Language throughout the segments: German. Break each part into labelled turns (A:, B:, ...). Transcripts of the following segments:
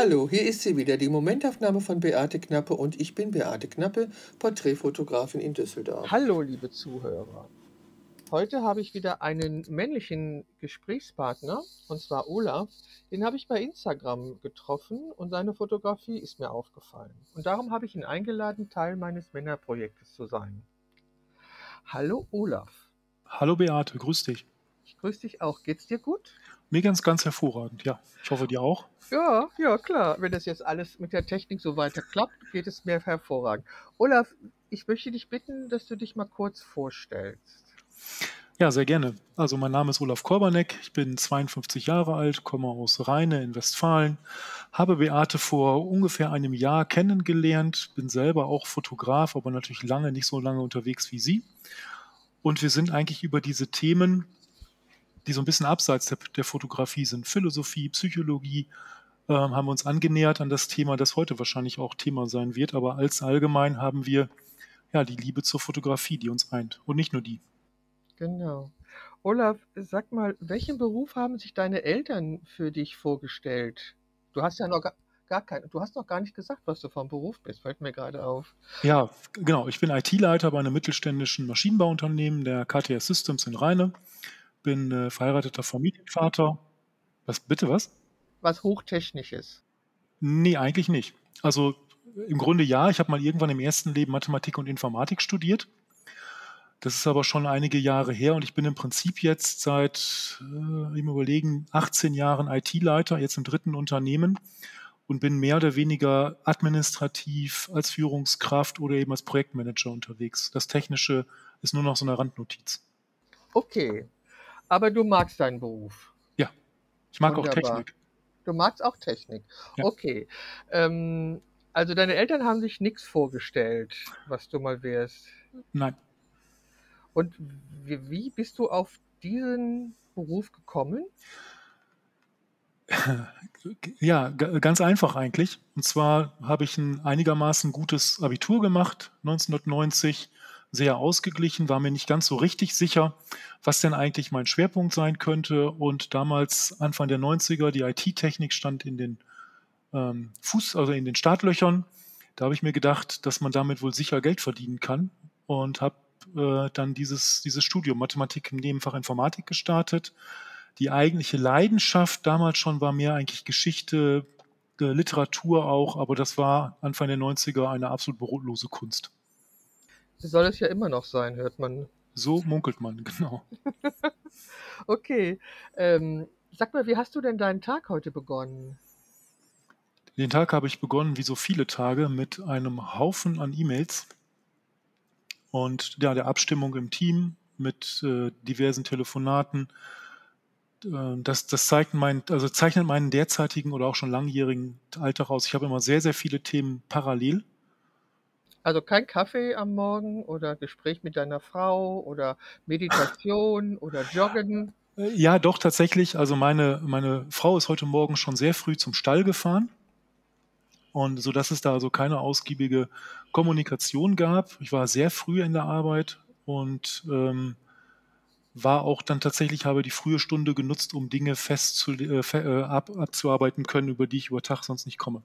A: Hallo, hier ist sie wieder, die Momentaufnahme von Beate Knappe und ich bin Beate Knappe, Porträtfotografin in Düsseldorf.
B: Hallo, liebe Zuhörer. Heute habe ich wieder einen männlichen Gesprächspartner, und zwar Olaf. Den habe ich bei Instagram getroffen und seine Fotografie ist mir aufgefallen. Und darum habe ich ihn eingeladen, Teil meines Männerprojektes zu sein. Hallo, Olaf.
C: Hallo Beate, grüß dich.
B: Ich grüße dich auch. Geht's dir gut?
C: Mir ganz, ganz hervorragend, ja. Ich hoffe, dir auch.
B: Ja, ja, klar. Wenn das jetzt alles mit der Technik so weiter klappt, geht es mir hervorragend. Olaf, ich möchte dich bitten, dass du dich mal kurz vorstellst.
C: Ja, sehr gerne. Also mein Name ist Olaf Korbanek, ich bin 52 Jahre alt, komme aus Rheine in Westfalen, habe Beate vor ungefähr einem Jahr kennengelernt, bin selber auch Fotograf, aber natürlich lange nicht so lange unterwegs wie sie. Und wir sind eigentlich über diese Themen, die so ein bisschen abseits der, der Fotografie sind, Philosophie, Psychologie, äh, haben wir uns angenähert an das Thema, das heute wahrscheinlich auch Thema sein wird. Aber als allgemein haben wir ja die Liebe zur Fotografie, die uns eint. Und nicht nur die.
B: Genau. Olaf, sag mal, welchen Beruf haben sich deine Eltern für dich vorgestellt? Du hast ja noch gar, gar kein, du hast noch gar nicht gesagt, was du vom Beruf bist, fällt mir gerade auf.
C: Ja, genau. Ich bin IT-Leiter bei einem mittelständischen Maschinenbauunternehmen, der KTS Systems in Rheine. Bin äh, verheirateter Familienvater. Was, bitte was?
B: Was Hochtechnisches.
C: Nee, eigentlich nicht. Also im Grunde ja. Ich habe mal irgendwann im ersten Leben Mathematik und Informatik studiert. Das ist aber schon einige Jahre her und ich bin im Prinzip jetzt seit, äh, im Überlegen, 18 Jahren IT-Leiter, jetzt im dritten Unternehmen und bin mehr oder weniger administrativ als Führungskraft oder eben als Projektmanager unterwegs. Das Technische ist nur noch so eine Randnotiz.
B: Okay, aber du magst deinen Beruf.
C: Ja, ich mag
B: Wunderbar.
C: auch Technik.
B: Du magst auch Technik.
C: Ja.
B: Okay. Ähm, also deine Eltern haben sich nichts vorgestellt, was du mal wärst.
C: Nein.
B: Und wie, wie bist du auf diesen Beruf gekommen?
C: Ja, ganz einfach eigentlich. Und zwar habe ich ein einigermaßen gutes Abitur gemacht, 1990, sehr ausgeglichen, war mir nicht ganz so richtig sicher, was denn eigentlich mein Schwerpunkt sein könnte. Und damals, Anfang der 90er, die IT-Technik stand in den ähm, Fuß, also in den Startlöchern. Da habe ich mir gedacht, dass man damit wohl sicher Geld verdienen kann und habe äh, dann dieses, dieses Studium Mathematik im Nebenfach Informatik gestartet. Die eigentliche Leidenschaft damals schon war mehr eigentlich Geschichte, äh, Literatur auch, aber das war Anfang der 90er eine absolut brotlose Kunst.
B: Soll es ja immer noch sein, hört man.
C: So munkelt man, genau.
B: Okay. Ähm, sag mal, wie hast du denn deinen Tag heute begonnen?
C: Den Tag habe ich begonnen, wie so viele Tage, mit einem Haufen an E-Mails und ja, der Abstimmung im Team mit äh, diversen Telefonaten. Äh, das, das zeigt mein, also zeichnet meinen derzeitigen oder auch schon langjährigen Alltag aus. Ich habe immer sehr, sehr viele Themen parallel.
B: Also kein Kaffee am Morgen oder Gespräch mit deiner Frau oder Meditation oder Joggen.
C: Äh, Ja, doch, tatsächlich. Also meine, meine Frau ist heute Morgen schon sehr früh zum Stall gefahren. Und so dass es da also keine ausgiebige Kommunikation gab. Ich war sehr früh in der Arbeit und ähm, war auch dann tatsächlich, habe die frühe Stunde genutzt, um Dinge fest zu, äh, äh, ab, abzuarbeiten können, über die ich über Tag sonst nicht komme.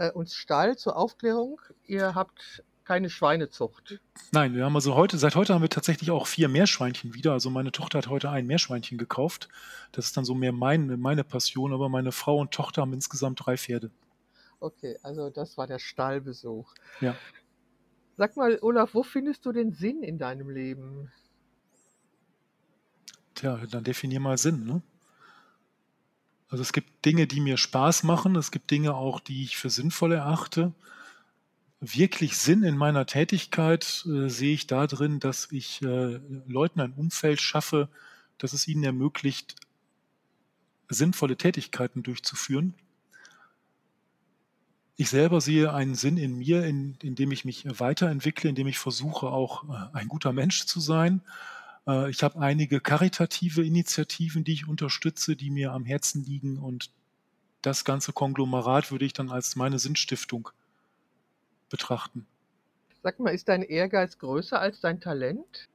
B: Äh, und Stall zur Aufklärung, ihr habt keine Schweinezucht.
C: Nein, wir haben also heute, seit heute haben wir tatsächlich auch vier Meerschweinchen wieder. Also meine Tochter hat heute ein Meerschweinchen gekauft. Das ist dann so mehr mein, meine Passion, aber meine Frau und Tochter haben insgesamt drei Pferde.
B: Okay, also das war der Stallbesuch.
C: Ja.
B: Sag mal, Olaf, wo findest du den Sinn in deinem Leben?
C: Tja, dann definier mal Sinn, ne? Also es gibt Dinge, die mir Spaß machen, es gibt Dinge auch, die ich für sinnvoll erachte. Wirklich Sinn in meiner Tätigkeit äh, sehe ich darin, dass ich äh, Leuten ein Umfeld schaffe, das es ihnen ermöglicht, sinnvolle Tätigkeiten durchzuführen. Ich selber sehe einen Sinn in mir, in, indem ich mich weiterentwickle, indem ich versuche, auch äh, ein guter Mensch zu sein. Äh, Ich habe einige karitative Initiativen, die ich unterstütze, die mir am Herzen liegen und das ganze Konglomerat würde ich dann als meine Sinnstiftung betrachten.
B: Sag mal, ist dein Ehrgeiz größer als dein Talent?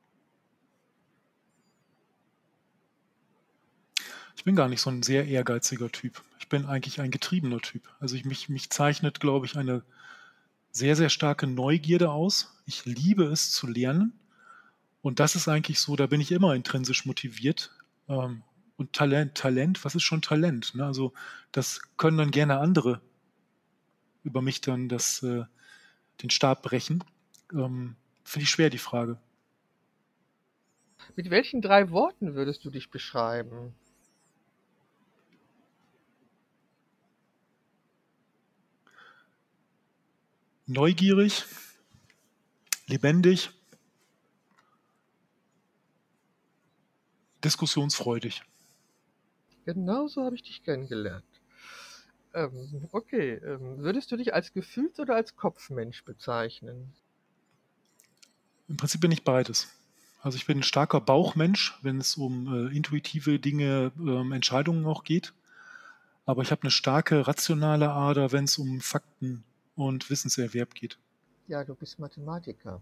C: Ich bin gar nicht so ein sehr ehrgeiziger Typ. Ich ich bin eigentlich ein getriebener Typ. Also ich, mich, mich zeichnet, glaube ich, eine sehr, sehr starke Neugierde aus. Ich liebe es zu lernen. Und das ist eigentlich so, da bin ich immer intrinsisch motiviert. Ähm, und Talent, Talent, was ist schon Talent? Ne? Also das können dann gerne andere über mich dann das, äh, den Stab brechen. Ähm, Finde ich schwer, die Frage.
B: Mit welchen drei Worten würdest du dich beschreiben?
C: Neugierig, lebendig, diskussionsfreudig.
B: Genau so habe ich dich kennengelernt. Ähm, okay, ähm, würdest du dich als Gefühls- oder als Kopfmensch bezeichnen?
C: Im Prinzip bin ich beides. Also ich bin ein starker Bauchmensch, wenn es um äh, intuitive Dinge, ähm, Entscheidungen auch geht. Aber ich habe eine starke rationale Ader, wenn es um Fakten und Wissenserwerb geht.
B: Ja, du bist Mathematiker.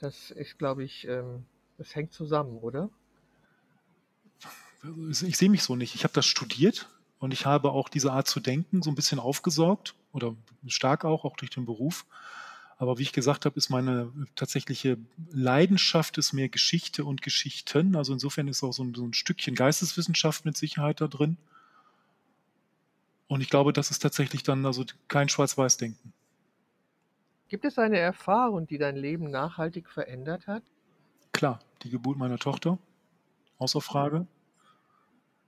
B: Das ist, glaube ich, ähm, das hängt zusammen, oder?
C: Ich sehe mich so nicht. Ich habe das studiert und ich habe auch diese Art zu denken so ein bisschen aufgesaugt oder stark auch, auch durch den Beruf. Aber wie ich gesagt habe, ist meine tatsächliche Leidenschaft ist mehr Geschichte und Geschichten. Also insofern ist auch so ein, so ein Stückchen Geisteswissenschaft mit Sicherheit da drin. Und ich glaube, das ist tatsächlich dann also kein Schwarz-Weiß-Denken.
B: Gibt es eine Erfahrung, die dein Leben nachhaltig verändert hat?
C: Klar, die Geburt meiner Tochter, außer Frage.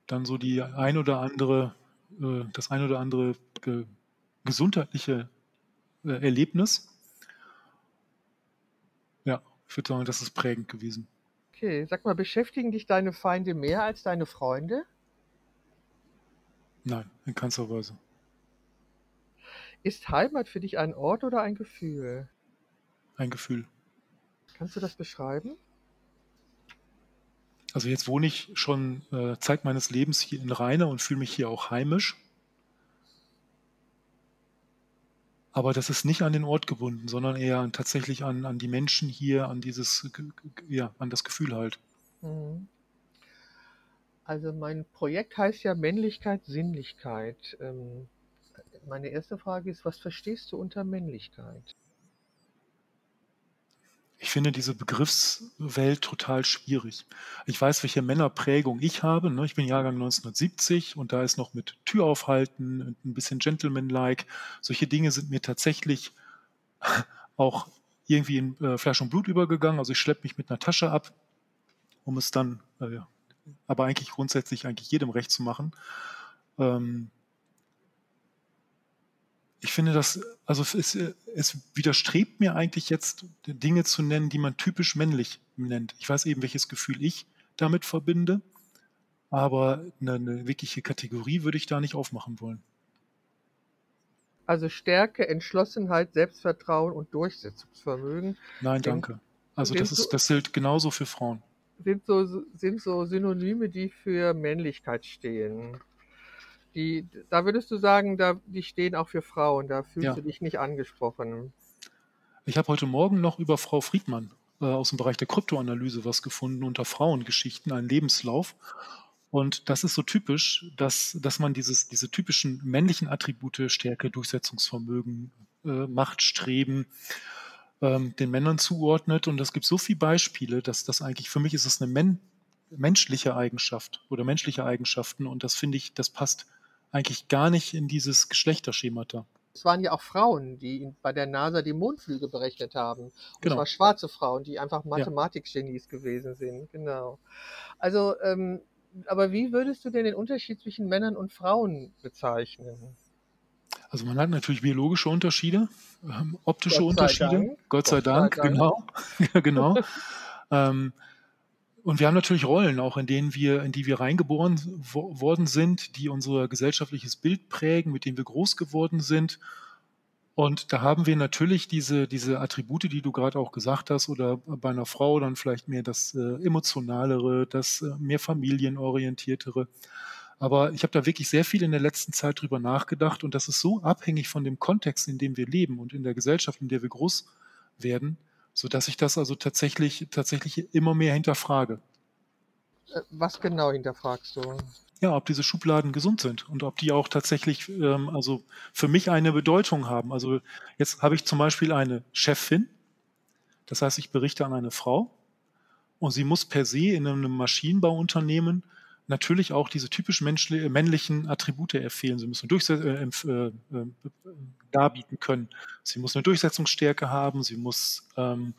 C: Dann so die ein oder andere, äh, das ein oder andere ge gesundheitliche äh, Erlebnis. Ja, ich würde sagen, das ist prägend gewesen.
B: Okay, sag mal, beschäftigen dich deine Feinde mehr als deine Freunde?
C: Nein, in keinster Weise.
B: Ist Heimat für dich ein Ort oder ein Gefühl?
C: Ein Gefühl.
B: Kannst du das beschreiben?
C: Also jetzt wohne ich schon äh, Zeit meines Lebens hier in Rheine und fühle mich hier auch heimisch. Aber das ist nicht an den Ort gebunden, sondern eher tatsächlich an, an die Menschen hier, an dieses, ja, an das Gefühl halt.
B: Mhm. Also mein Projekt heißt ja Männlichkeit, Sinnlichkeit. Ähm, meine erste Frage ist, was verstehst du unter Männlichkeit?
C: Ich finde diese Begriffswelt total schwierig. Ich weiß, welche Männerprägung ich habe. Ne? Ich bin Jahrgang 1970 und da ist noch mit Tür aufhalten ein bisschen Gentleman-like. Solche Dinge sind mir tatsächlich auch irgendwie in äh, Fleisch und Blut übergegangen. Also ich schleppe mich mit einer Tasche ab, um es dann, äh, aber eigentlich grundsätzlich eigentlich jedem recht zu machen. Ähm, ich finde das, also es, es, widerstrebt mir eigentlich jetzt, Dinge zu nennen, die man typisch männlich nennt. Ich weiß eben, welches Gefühl ich damit verbinde, aber eine, eine wirkliche Kategorie würde ich da nicht aufmachen wollen.
B: Also Stärke, Entschlossenheit, Selbstvertrauen und Durchsetzungsvermögen.
C: Nein, danke. Also das, ist, das gilt genauso für Frauen.
B: Sind so, sind so Synonyme, die für Männlichkeit stehen. Die, da würdest du sagen, da, die stehen auch für Frauen, da fühlst
C: Ja.
B: du dich nicht angesprochen.
C: Ich habe heute Morgen noch über Frau Friedmann äh, aus dem Bereich der Kryptoanalyse was gefunden unter Frauengeschichten, einen Lebenslauf. Und das ist so typisch, dass, dass man dieses, diese typischen männlichen Attribute, Stärke, Durchsetzungsvermögen, äh, Machtstreben, ähm, den Männern zuordnet. Und es gibt so viele Beispiele, dass das eigentlich, für mich ist es eine men menschliche Eigenschaft oder menschliche Eigenschaften. Und das finde ich, das passt eigentlich gar nicht in dieses Geschlechterschemata.
B: Es waren ja auch Frauen, die bei der NASA die Mondflüge berechnet haben. Und
C: Genau.
B: es waren schwarze Frauen, die einfach Mathematikgenies gewesen sind. Genau. Also, ähm, aber wie würdest du denn den Unterschied zwischen Männern und Frauen bezeichnen?
C: Also man hat natürlich biologische Unterschiede, ähm, optische
B: Gott
C: Unterschiede.
B: Dank.
C: Gott sei
B: Gott sei
C: Dank,
B: Dank.
C: genau. Ja, genau. ähm, und wir haben natürlich Rollen, auch in denen wir, in die wir reingeboren wo, worden sind, die unser gesellschaftliches Bild prägen, mit denen wir groß geworden sind. Und da haben wir natürlich diese, diese Attribute, die du gerade auch gesagt hast, oder bei einer Frau dann vielleicht mehr das äh, emotionalere, das äh, mehr familienorientiertere. Aber ich habe da wirklich sehr viel in der letzten Zeit drüber nachgedacht und das ist so abhängig von dem Kontext, in dem wir leben und in der Gesellschaft, in der wir groß werden, sodass ich das also tatsächlich, tatsächlich immer mehr hinterfrage.
B: Äh, Was genau hinterfragst du?
C: ja, ob diese Schubladen gesund sind und ob die auch tatsächlich, ähm, also für mich eine Bedeutung haben. Also jetzt habe ich zum Beispiel eine Chefin, das heißt, ich berichte an eine Frau und sie muss per se in einem Maschinenbauunternehmen natürlich auch diese typisch männlichen Attribute erfehlen. Sie müssen Durchse äh, äh, äh, darbieten können. Sie muss eine Durchsetzungsstärke haben. Sie muss ähm,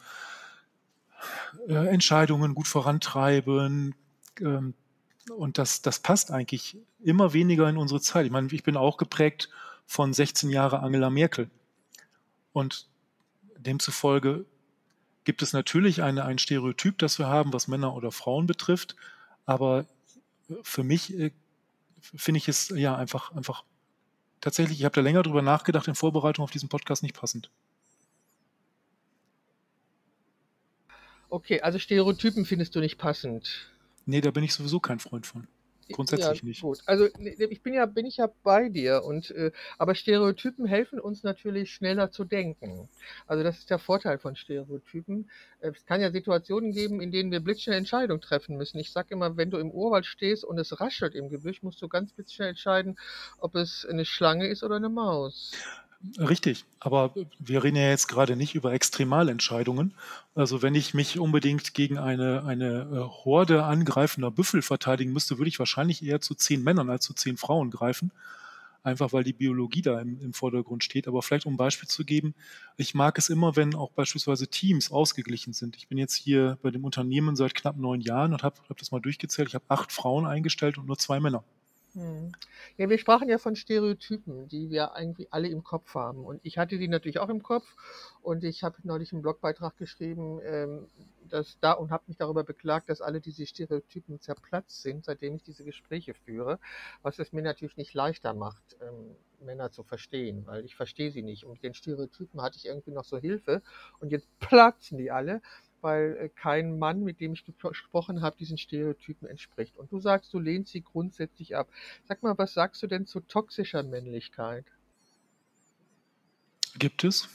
C: äh, Entscheidungen gut vorantreiben. Ähm, und das, das passt eigentlich immer weniger in unsere Zeit. Ich meine, ich bin auch geprägt von 16 Jahre Angela Merkel. Und demzufolge gibt es natürlich eine, ein Stereotyp, das wir haben, was Männer oder Frauen betrifft. Aber für mich äh, finde ich es ja einfach, einfach tatsächlich, ich habe da länger drüber nachgedacht in Vorbereitung auf diesen Podcast nicht passend.
B: Okay, also Stereotypen findest du nicht passend.
C: Nee, da bin ich sowieso kein Freund von. Grundsätzlich ja, nicht.
B: Gut. Also ich bin ja, bin ich ja bei dir und äh, aber Stereotypen helfen uns natürlich schneller zu denken. Also das ist der Vorteil von Stereotypen. Es kann ja Situationen geben, in denen wir blitzschnell Entscheidungen treffen müssen. Ich sage immer, wenn du im Urwald stehst und es raschelt im Gebüsch, musst du ganz blitzschnell entscheiden, ob es eine Schlange ist oder eine Maus.
C: Richtig, aber wir reden ja jetzt gerade nicht über Extremalentscheidungen. Also wenn ich mich unbedingt gegen eine, eine äh, Horde angreifender Büffel verteidigen müsste, würde ich wahrscheinlich eher zu zehn Männern als zu zehn Frauen greifen. Einfach weil die Biologie da im, im Vordergrund steht. Aber vielleicht um ein Beispiel zu geben, ich mag es immer, wenn auch beispielsweise Teams ausgeglichen sind. Ich bin jetzt hier bei dem Unternehmen seit knapp neun Jahren und habe hab das mal durchgezählt. Ich habe acht Frauen eingestellt und nur zwei Männer.
B: Hm. Ja, wir sprachen ja von Stereotypen, die wir irgendwie alle im Kopf haben. Und ich hatte die natürlich auch im Kopf. Und ich habe neulich einen Blogbeitrag geschrieben, ähm, dass da und habe mich darüber beklagt, dass alle diese Stereotypen zerplatzt sind, seitdem ich diese Gespräche führe, was es mir natürlich nicht leichter macht, ähm, Männer zu verstehen, weil ich verstehe sie nicht. Und mit den Stereotypen hatte ich irgendwie noch so Hilfe und jetzt platzen die alle weil äh, kein Mann, mit dem ich gesprochen habe, diesen Stereotypen entspricht. Und du sagst, du lehnst sie grundsätzlich ab. Sag mal, was sagst du denn zu toxischer Männlichkeit?
C: Gibt es.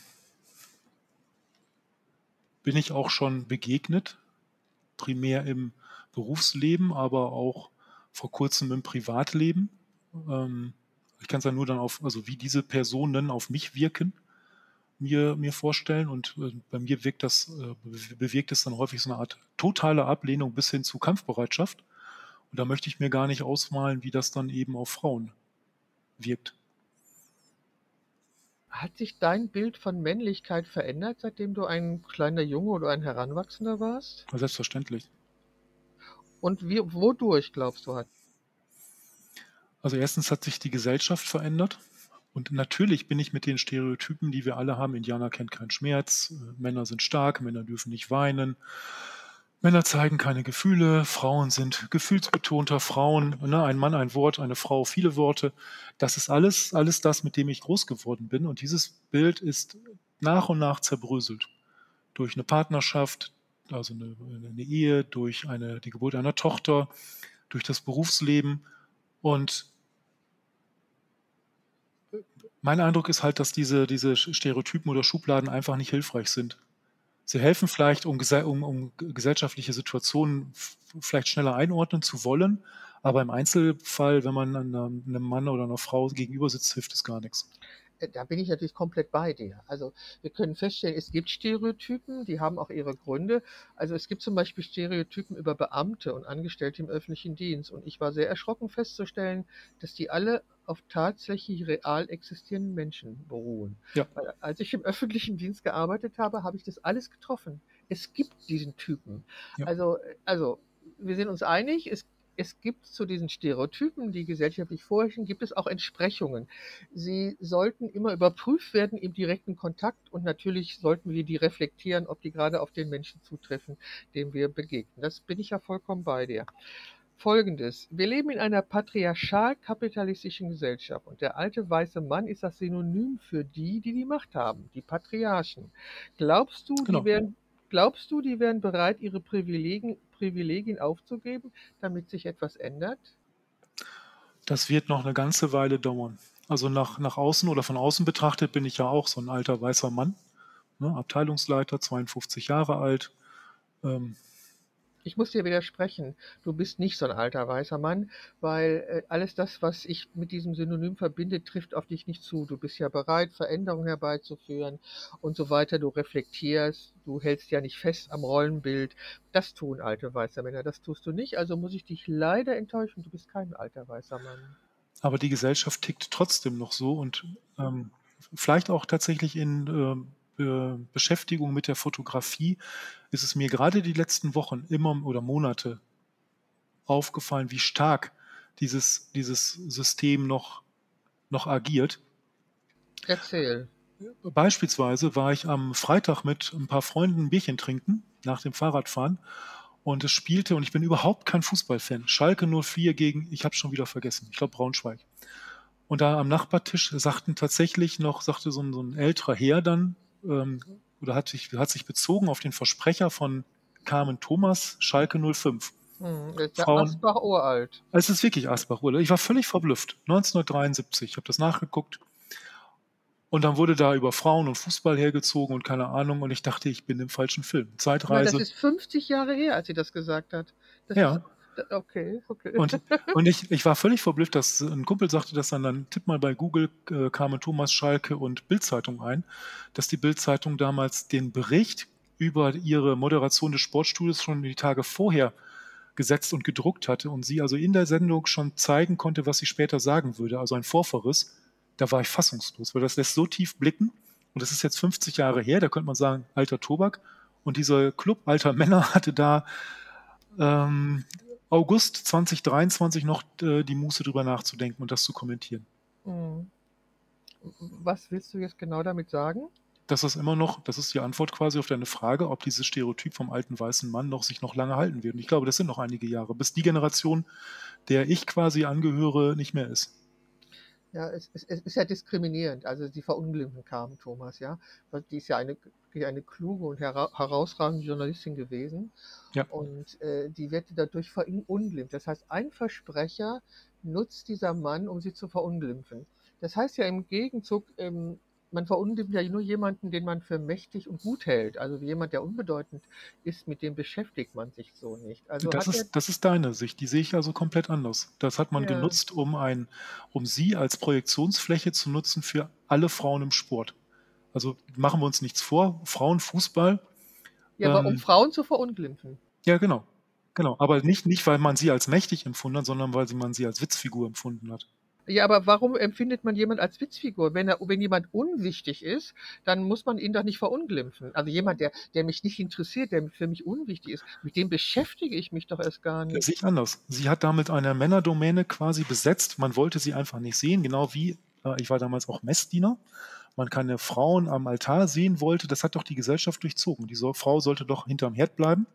C: Bin ich auch schon begegnet, primär im Berufsleben, aber auch vor kurzem im Privatleben. Ähm, ich kann es ja nur dann auf, also wie diese Personen auf mich wirken mir, mir vorstellen. Und äh, bei mir wirkt das, äh, bewegt es dann häufig so eine Art totale Ablehnung bis hin zu Kampfbereitschaft. Und da möchte ich mir gar nicht ausmalen, wie das dann eben auf Frauen wirkt.
B: Hat sich dein Bild von Männlichkeit verändert, seitdem du ein kleiner Junge oder ein Heranwachsender warst?
C: Selbstverständlich.
B: Und wie, wodurch glaubst du hat?
C: Also erstens hat sich die Gesellschaft verändert. Und natürlich bin ich mit den Stereotypen, die wir alle haben, Indianer kennt keinen Schmerz, äh, Männer sind stark, Männer dürfen nicht weinen, Männer zeigen keine Gefühle, Frauen sind gefühlsbetonter, Frauen, ne, ein Mann ein Wort, eine Frau viele Worte. Das ist alles, alles das, mit dem ich groß geworden bin. Und dieses Bild ist nach und nach zerbröselt. Durch eine Partnerschaft, also eine, eine Ehe, durch eine, die Geburt einer Tochter, durch das Berufsleben. Und mein Eindruck ist halt, dass diese, diese Stereotypen oder Schubladen einfach nicht hilfreich sind. Sie helfen vielleicht, um, um, um gesellschaftliche Situationen vielleicht schneller einordnen zu wollen, aber im Einzelfall, wenn man einem, Mann oder einer Frau gegenüber sitzt, hilft es gar nichts.
B: Äh, da bin ich natürlich komplett bei dir. Also wir können feststellen, es gibt Stereotypen, die haben auch ihre Gründe. Also es gibt zum Beispiel Stereotypen über Beamte und Angestellte im öffentlichen Dienst. Und ich war sehr erschrocken festzustellen, dass die alle auf tatsächlich real existierenden Menschen beruhen. Ja. Weil als ich im öffentlichen Dienst gearbeitet habe, habe ich das alles getroffen. Es gibt diesen Typen. Ja. Also, also wir sind uns einig, es es gibt zu diesen Stereotypen, die gesellschaftlich vorherrschen, gibt es auch Entsprechungen. Sie sollten immer überprüft werden im direkten Kontakt und natürlich sollten wir die reflektieren, ob die gerade auf den Menschen zutreffen, dem wir begegnen. Das bin ich ja vollkommen bei dir. Folgendes. Wir leben in einer patriarchal-kapitalistischen Gesellschaft und der alte weiße Mann ist das Synonym für die, die die Macht haben, die Patriarchen. Glaubst du, genau. die werden Glaubst du, die wären bereit, ihre Privilegien, Privilegien aufzugeben, damit sich etwas ändert?
C: Das wird noch eine ganze Weile dauern. Also nach, nach außen oder von außen betrachtet bin ich ja auch so ein alter weißer Mann, ne, Abteilungsleiter, 52 Jahre alt. Ähm,
B: Ich muss dir widersprechen. Du bist nicht so ein alter weißer Mann, weil äh, alles das, was ich mit diesem Synonym verbinde, trifft auf dich nicht zu. Du bist ja bereit, Veränderungen herbeizuführen und so weiter. Du reflektierst, du hältst ja nicht fest am Rollenbild. Das tun alte weiße Männer, das tust du nicht. Also muss ich dich leider enttäuschen. Du bist kein alter weißer Mann.
C: Aber die Gesellschaft tickt trotzdem noch so und ähm, vielleicht auch tatsächlich in ähm, Beschäftigung mit der Fotografie ist es mir gerade die letzten Wochen immer oder Monate aufgefallen, wie stark dieses, dieses System noch, noch agiert.
B: Erzähl.
C: Beispielsweise war ich am Freitag mit ein paar Freunden ein Bierchen trinken nach dem Fahrradfahren und es spielte, und ich bin überhaupt kein Fußballfan, Schalke 04 gegen, ich habe schon wieder vergessen, ich glaube Braunschweig. Und da am Nachbartisch sagten tatsächlich noch, sagte so ein, so ein älterer Herr dann, ähm, oder hat sich, hat sich bezogen auf den Versprecher von Carmen Thomas, Schalke 05.
B: Hm, ist ja Frauen, Asbach uralt.
C: Es ist wirklich Asbach uralt. Ich war völlig verblüfft. 1973, ich habe das nachgeguckt. Und dann wurde da über Frauen und Fußball hergezogen und keine Ahnung. Und ich dachte, ich bin im falschen Film. Zeitreise.
B: Ja, das ist 50 Jahre her, als sie das gesagt hat. Das
C: ja.
B: Ist, Okay, okay.
C: Und, und ich, ich war völlig verblüfft, dass ein Kumpel sagte das dann, dann tipp mal bei Google äh, Carmen Thomas Schalke und Bildzeitung ein, dass die Bildzeitung damals den Bericht über ihre Moderation des Sportstudios schon die Tage vorher gesetzt und gedruckt hatte und sie also in der Sendung schon zeigen konnte, was sie später sagen würde, also ein Vorverriss. Da war ich fassungslos, weil das lässt so tief blicken und das ist jetzt 50 Jahre her, da könnte man sagen, alter Tobak und dieser Club alter Männer hatte da ähm, August 2023 noch äh, die Muße drüber nachzudenken und das zu kommentieren.
B: Mhm. Was willst du jetzt genau damit sagen?
C: Das ist immer noch, das ist die Antwort quasi auf deine Frage, ob dieses Stereotyp vom alten weißen Mann noch sich noch lange halten wird. Und ich glaube, das sind noch einige Jahre, bis die Generation, der ich quasi angehöre, nicht mehr ist.
B: Ja, es, es, es ist ja diskriminierend. Also die Verunglimpfen kamen, Thomas, ja. Die ist ja eine, eine kluge und hera herausragende Journalistin gewesen.
C: Ja.
B: Und äh, die wird dadurch verunglimpft. Das heißt, ein Versprecher nutzt dieser Mann, um sie zu verunglimpfen. Das heißt ja im Gegenzug, ähm, man verunglimpft ja nur jemanden, den man für mächtig und gut hält. Also jemand, der unbedeutend ist, mit dem beschäftigt man sich so nicht. Also
C: das, ist, das ist deine Sicht, die sehe ich also komplett anders. Das hat man ja. genutzt, um, ein, um sie als Projektionsfläche zu nutzen für alle Frauen im Sport. Also machen wir uns nichts vor, Frauenfußball.
B: Ja, aber um ähm, Frauen zu verunglimpfen.
C: Ja, genau. Genau, aber nicht, nicht, weil man sie als mächtig empfunden hat, sondern weil man sie als Witzfigur empfunden hat.
B: Ja, aber warum empfindet man jemand als Witzfigur? Wenn, er, wenn jemand unwichtig ist, dann muss man ihn doch nicht verunglimpfen. Also jemand, der, der mich nicht interessiert, der für mich unwichtig ist, mit dem beschäftige ich mich doch erst gar nicht.
C: Sich anders. Sie hat damit eine Männerdomäne quasi besetzt. Man wollte sie einfach nicht sehen, genau wie äh, ich war damals auch Messdiener. Man keine Frauen am Altar sehen wollte. Das hat doch die Gesellschaft durchzogen. Die Frau sollte doch hinterm Herd bleiben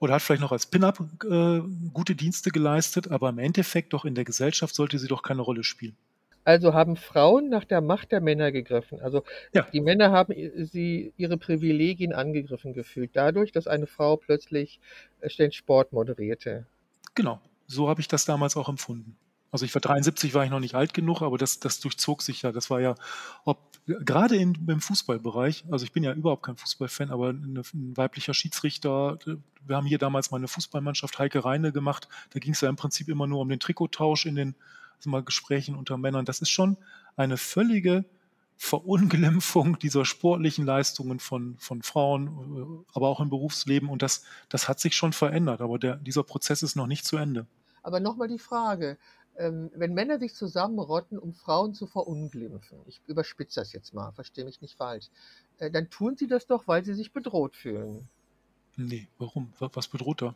C: oder hat vielleicht noch als Pin-up äh, gute Dienste geleistet, aber im Endeffekt doch in der Gesellschaft sollte sie doch keine Rolle spielen.
B: Also haben Frauen nach der Macht der Männer gegriffen. Also ja. die Männer haben sie ihre Privilegien angegriffen gefühlt, dadurch, dass eine Frau plötzlich äh, den Sport moderierte.
C: Genau, so habe ich das damals auch empfunden. Also ich war 73, war ich noch nicht alt genug, aber das, das durchzog sich ja. Das war ja, ob gerade in, im Fußballbereich, also ich bin ja überhaupt kein Fußballfan, aber eine, ein weiblicher Schiedsrichter, wir haben hier damals mal eine Fußballmannschaft Heike Reine gemacht, da ging es ja im Prinzip immer nur um den Trikottausch in den also mal Gesprächen unter Männern. Das ist schon eine völlige Verunglimpfung dieser sportlichen Leistungen von, von Frauen, aber auch im Berufsleben und das, das hat sich schon verändert, aber der, dieser Prozess ist noch nicht zu Ende.
B: Aber nochmal die Frage, wenn Männer sich zusammenrotten, um Frauen zu verunglimpfen, ich überspitze das jetzt mal, verstehe mich nicht falsch, äh, dann tun sie das doch, weil sie sich bedroht fühlen.
C: Nee, warum? Was bedroht er?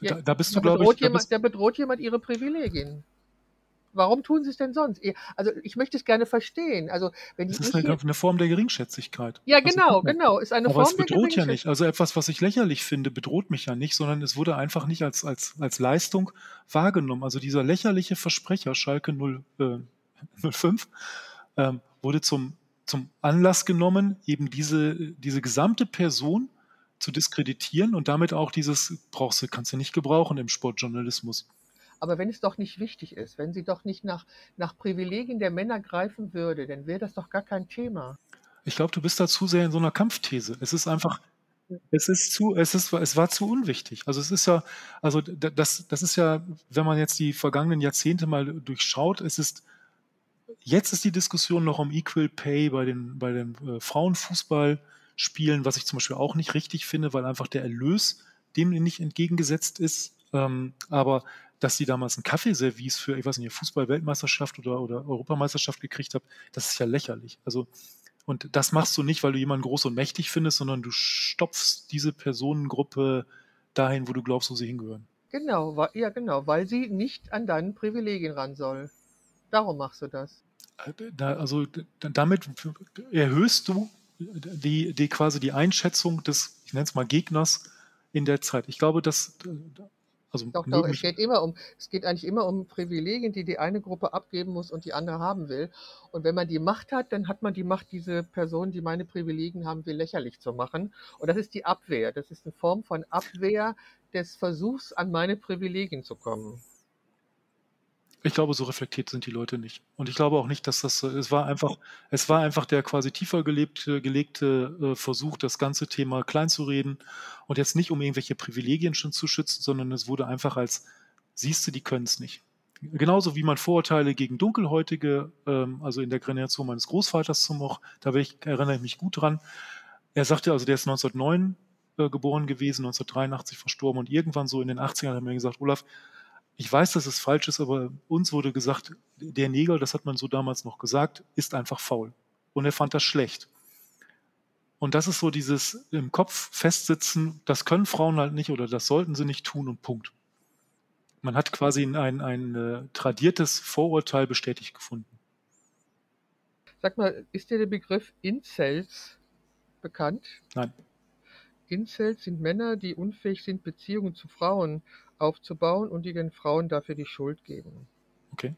B: Ja, da, da, bist du, glaube ich. Da, jemand, da bedroht jemand ihre Privilegien. Warum tun sie es denn sonst? Also ich möchte es gerne verstehen. Also wenn
C: das ist eine, eine, Form der Geringschätzigkeit.
B: Ja, also, genau, genau. Ist eine
C: aber Form es bedroht ja nicht. Also etwas, was ich lächerlich finde, bedroht mich ja nicht, sondern es wurde einfach nicht als, als, als Leistung wahrgenommen. Also dieser lächerliche Versprecher, Schalke 0, äh, 05, ähm, wurde zum, zum Anlass genommen, eben diese, diese gesamte Person zu diskreditieren und damit auch dieses brauchst du, kannst du nicht gebrauchen im Sportjournalismus.
B: Aber wenn es doch nicht wichtig ist, wenn sie doch nicht nach, nach Privilegien der Männer greifen würde, dann wäre das doch gar kein Thema.
C: Ich glaube, du bist da zu sehr in so einer Kampfthese. Es ist einfach, Es ist zu, es ist, es war zu unwichtig. Also es ist ja, also das, das ist ja, wenn man jetzt die vergangenen Jahrzehnte mal durchschaut, es ist, jetzt ist die Diskussion noch um Equal Pay bei den, bei den äh, Frauenfußballspielen, was ich zum Beispiel auch nicht richtig finde, weil einfach der Erlös dem nicht entgegengesetzt ist. Ähm, aber dass sie damals ein Kaffeeservice für, ich weiß nicht, Fußball-Weltmeisterschaft oder, oder Europameisterschaft gekriegt haben, das ist ja lächerlich. Also und das machst du nicht, weil du jemanden groß und mächtig findest, sondern du stopfst diese Personengruppe dahin, wo du glaubst, wo sie hingehören.
B: Genau, ja genau, weil sie nicht an deinen Privilegien ran soll. Darum machst du das.
C: Äh, da, also damit erhöhst du die, die quasi die Einschätzung des, ich nenne es mal Gegners in der Zeit. Ich glaube, dass
B: also doch, doch, es geht immer um, es geht eigentlich immer um Privilegien, die die eine Gruppe abgeben muss und die andere haben will. Und wenn man die Macht hat, dann hat man die Macht, diese Person, die meine Privilegien haben will, lächerlich zu machen. Und das ist die Abwehr. Das ist eine Form von Abwehr des Versuchs, an meine Privilegien zu kommen.
C: Ich glaube, so reflektiert sind die Leute nicht. Und ich glaube auch nicht, dass das, es war einfach, es war einfach der quasi tiefer gelebte, gelegte äh, Versuch, das ganze Thema kleinzureden und jetzt nicht um irgendwelche Privilegien schon zu schützen, sondern es wurde einfach als, siehst du, die können es nicht. Genauso wie man Vorurteile gegen Dunkelhäutige, ähm, also in der Generation meines Großvaters zum auch, da ich, erinnere ich mich gut dran. Er sagte, also der ist 1909 äh, geboren gewesen, 1983 verstorben und irgendwann so in den 80ern hat er mir gesagt, Olaf, ich weiß, dass es falsch ist, aber uns wurde gesagt, der Neger, das hat man so damals noch gesagt, ist einfach faul. Und er fand das schlecht. Und das ist so dieses im Kopf festsitzen, das können Frauen halt nicht oder das sollten sie nicht tun und Punkt. Man hat quasi ein, ein, ein äh, tradiertes Vorurteil bestätigt gefunden.
B: Sag mal, ist dir der Begriff Incels bekannt?
C: Nein.
B: Incels sind Männer, die unfähig sind, Beziehungen zu Frauen aufzubauen und die den Frauen dafür die Schuld geben.
C: Okay.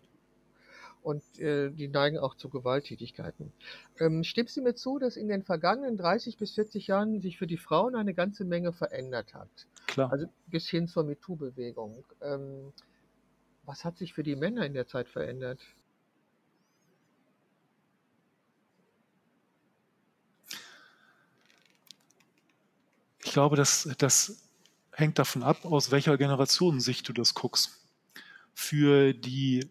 B: Und äh, die neigen auch zu Gewalttätigkeiten. Ähm, stimmst du mir zu, dass in den vergangenen 30 bis 40 Jahren sich für die Frauen eine ganze Menge verändert hat?
C: Klar.
B: Also bis hin zur MeToo-Bewegung. Ähm, was hat sich für die Männer in der Zeit verändert?
C: Ich glaube, dass, dass hängt davon ab, aus welcher Generationensicht du das guckst. Für die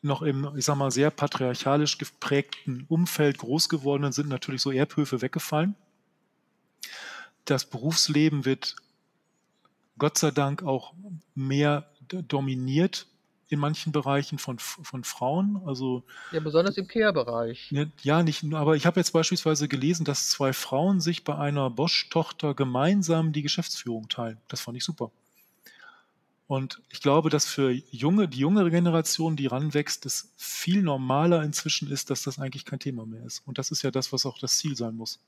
C: noch im, ich sag mal, sehr patriarchalisch geprägten Umfeld groß gewordenen sind natürlich so Erbhöfe weggefallen. Das Berufsleben wird Gott sei Dank auch mehr dominiert in manchen Bereichen von, von Frauen. Also,
B: ja, besonders im Care-Bereich.
C: Ne, ja, nicht nur, aber ich habe jetzt beispielsweise gelesen, dass zwei Frauen sich bei einer Bosch-Tochter gemeinsam die Geschäftsführung teilen. Das fand ich super. Und ich glaube, dass für junge, die jüngere Generation, die ranwächst, es viel normaler inzwischen ist, dass das eigentlich kein Thema mehr ist. Und das ist ja das, was auch das Ziel sein muss.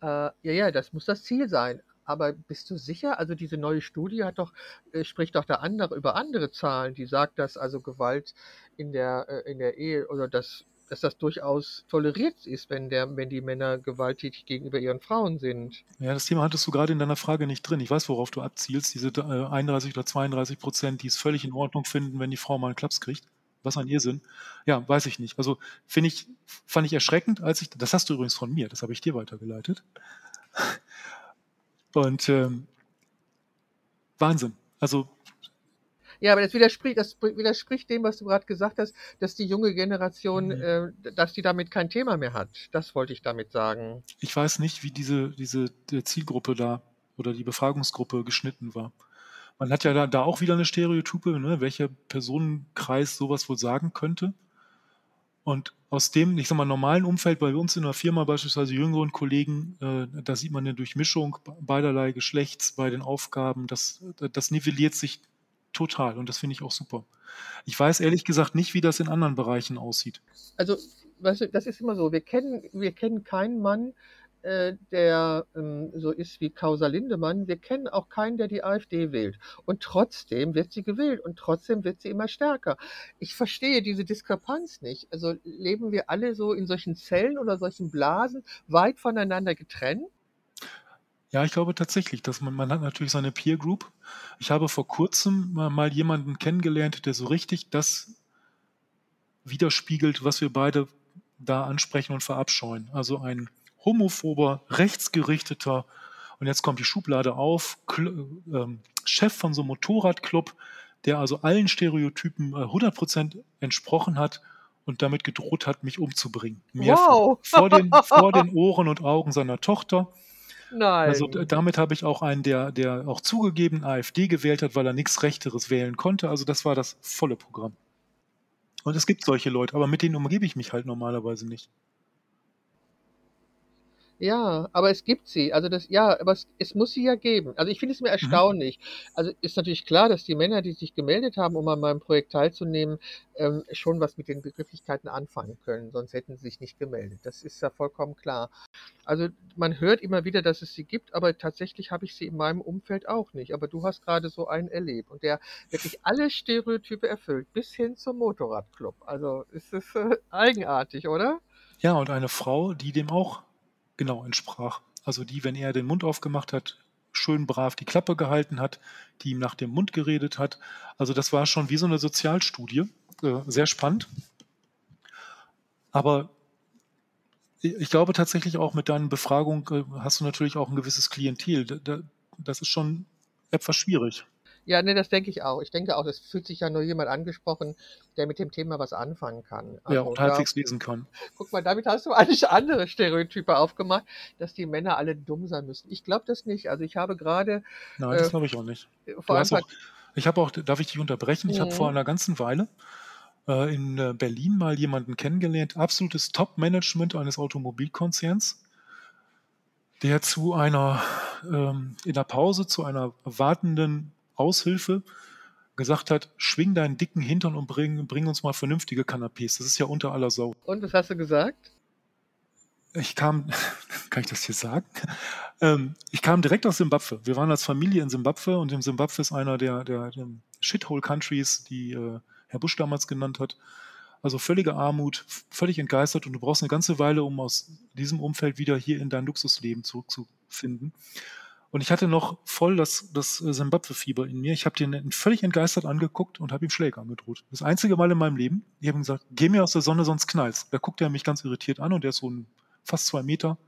B: Äh, ja, ja, das muss das Ziel sein. Aber bist du sicher? Also diese neue Studie hat doch, äh, spricht doch da andere, über andere Zahlen, die sagt, dass also Gewalt in der, äh, in der Ehe oder dass, dass das durchaus toleriert ist, wenn, der, wenn die Männer gewalttätig gegenüber ihren Frauen sind.
C: Ja, das Thema hattest du gerade in deiner Frage nicht drin. Ich weiß, worauf du abzielst. Diese äh, 31 oder 32 Prozent, die es völlig in Ordnung finden, wenn die Frau mal einen Klaps kriegt. Was an ihr sind? Ja, weiß ich nicht. Also finde ich, fand ich erschreckend, als ich, das hast du übrigens von mir, das habe ich dir weitergeleitet. Und ähm, Wahnsinn. Also
B: ja, aber das widerspricht, das widerspricht dem, was du gerade gesagt hast, dass die junge Generation, mhm. äh, dass die damit kein Thema mehr hat. Das wollte ich damit sagen.
C: Ich weiß nicht, wie diese, diese Zielgruppe da oder die Befragungsgruppe geschnitten war. Man hat ja da, da auch wieder eine Stereotype, ne, welcher Personenkreis sowas wohl sagen könnte. Und aus dem, ich sag mal, normalen Umfeld bei uns in der Firma beispielsweise jüngeren Kollegen, äh, da sieht man eine Durchmischung beiderlei Geschlechts bei den Aufgaben. Das, das nivelliert sich total und das finde ich auch super. Ich weiß ehrlich gesagt nicht, wie das in anderen Bereichen aussieht.
B: Also, weißt du, das ist immer so. Wir kennen, wir kennen keinen Mann, der ähm, so ist wie Causa Lindemann. Wir kennen auch keinen, der die AfD wählt. Und trotzdem wird sie gewählt und trotzdem wird sie immer stärker. Ich verstehe diese Diskrepanz nicht. Also leben wir alle so in solchen Zellen oder solchen Blasen weit voneinander getrennt?
C: Ja, ich glaube tatsächlich, dass man, man hat natürlich seine Peer Group. Ich habe vor kurzem mal jemanden kennengelernt, der so richtig das widerspiegelt, was wir beide da ansprechen und verabscheuen. Also ein homophober, rechtsgerichteter, und jetzt kommt die Schublade auf, ähm, Chef von so einem Motorradclub, der also allen Stereotypen äh, 100% entsprochen hat und damit gedroht hat, mich umzubringen. Mehrfach.
B: Wow.
C: Vor den, vor den Ohren und Augen seiner Tochter.
B: Nein.
C: Also damit habe ich auch einen, der, der auch zugegeben AfD gewählt hat, weil er nichts Rechteres wählen konnte. Also das war das volle Programm. Und es gibt solche Leute, aber mit denen umgebe ich mich halt normalerweise nicht.
B: Ja, aber es gibt sie. Also das, ja, aber es, es muss sie ja geben. Also ich finde es mir erstaunlich. Also ist natürlich klar, dass die Männer, die sich gemeldet haben, um an meinem Projekt teilzunehmen, ähm, schon was mit den Begrifflichkeiten anfangen können. Sonst hätten sie sich nicht gemeldet. Das ist ja vollkommen klar. Also man hört immer wieder, dass es sie gibt, aber tatsächlich habe ich sie in meinem Umfeld auch nicht. Aber du hast gerade so einen erlebt und der wirklich alle Stereotype erfüllt, bis hin zum Motorradclub. Also ist es äh, eigenartig, oder?
C: Ja, und eine Frau, die dem auch genau entsprach. Also die, wenn er den Mund aufgemacht hat, schön brav die Klappe gehalten hat, die ihm nach dem Mund geredet hat. Also das war schon wie so eine Sozialstudie. Äh, sehr spannend. Aber ich glaube tatsächlich auch mit deinen Befragungen äh, hast du natürlich auch ein gewisses Klientel. Da- da- Das ist schon etwas schwierig.
B: Ja, ne, das denke ich auch. Ich denke auch, es fühlt sich ja nur jemand angesprochen, der mit dem Thema was anfangen kann.
C: Ja,
B: Also
C: und
B: da,
C: halbwegs lesen kann.
B: guck mal, damit hast du eigentlich andere Stereotype aufgemacht, dass die Männer alle dumm sein müssen. Ich glaube das nicht. Also ich habe gerade
C: Nein,
B: äh,
C: das glaube ich auch nicht.
B: vor ein
C: hast
B: paar
C: auch, ich habe auch, darf ich dich unterbrechen? Ich habe vor
B: Mhm.
C: einer ganzen Weile äh, in äh, Berlin mal jemanden kennengelernt, absolutes Top-Management eines Automobilkonzerns, der zu einer, ähm, in der Pause zu einer wartenden Aushilfe gesagt hat, schwing deinen dicken Hintern und bring, bring uns mal vernünftige Kanapés. Das ist ja unter aller Sau.
B: Und was hast du gesagt?
C: Ich kam, kann ich das hier sagen? Ähm, ich kam direkt aus Simbabwe. Wir waren als Familie in Simbabwe und in Simbabwe ist einer der, der, der Shithole-Countries, die äh, Herr Bush damals genannt hat. Also völlige Armut, völlig entgeistert und du brauchst eine ganze Weile, um aus diesem Umfeld wieder hier in dein Luxusleben zurückzufinden. Und ich hatte noch voll das, das äh, Simbabwe-Fieber in mir. Ich habe den völlig entgeistert angeguckt und habe ihm Schläge angedroht. Das einzige Mal in meinem Leben. Ich habe ihm gesagt, geh mir aus der Sonne, sonst knallst. Da guckt er mich ganz irritiert an und der ist so ein, fast zwei Meter.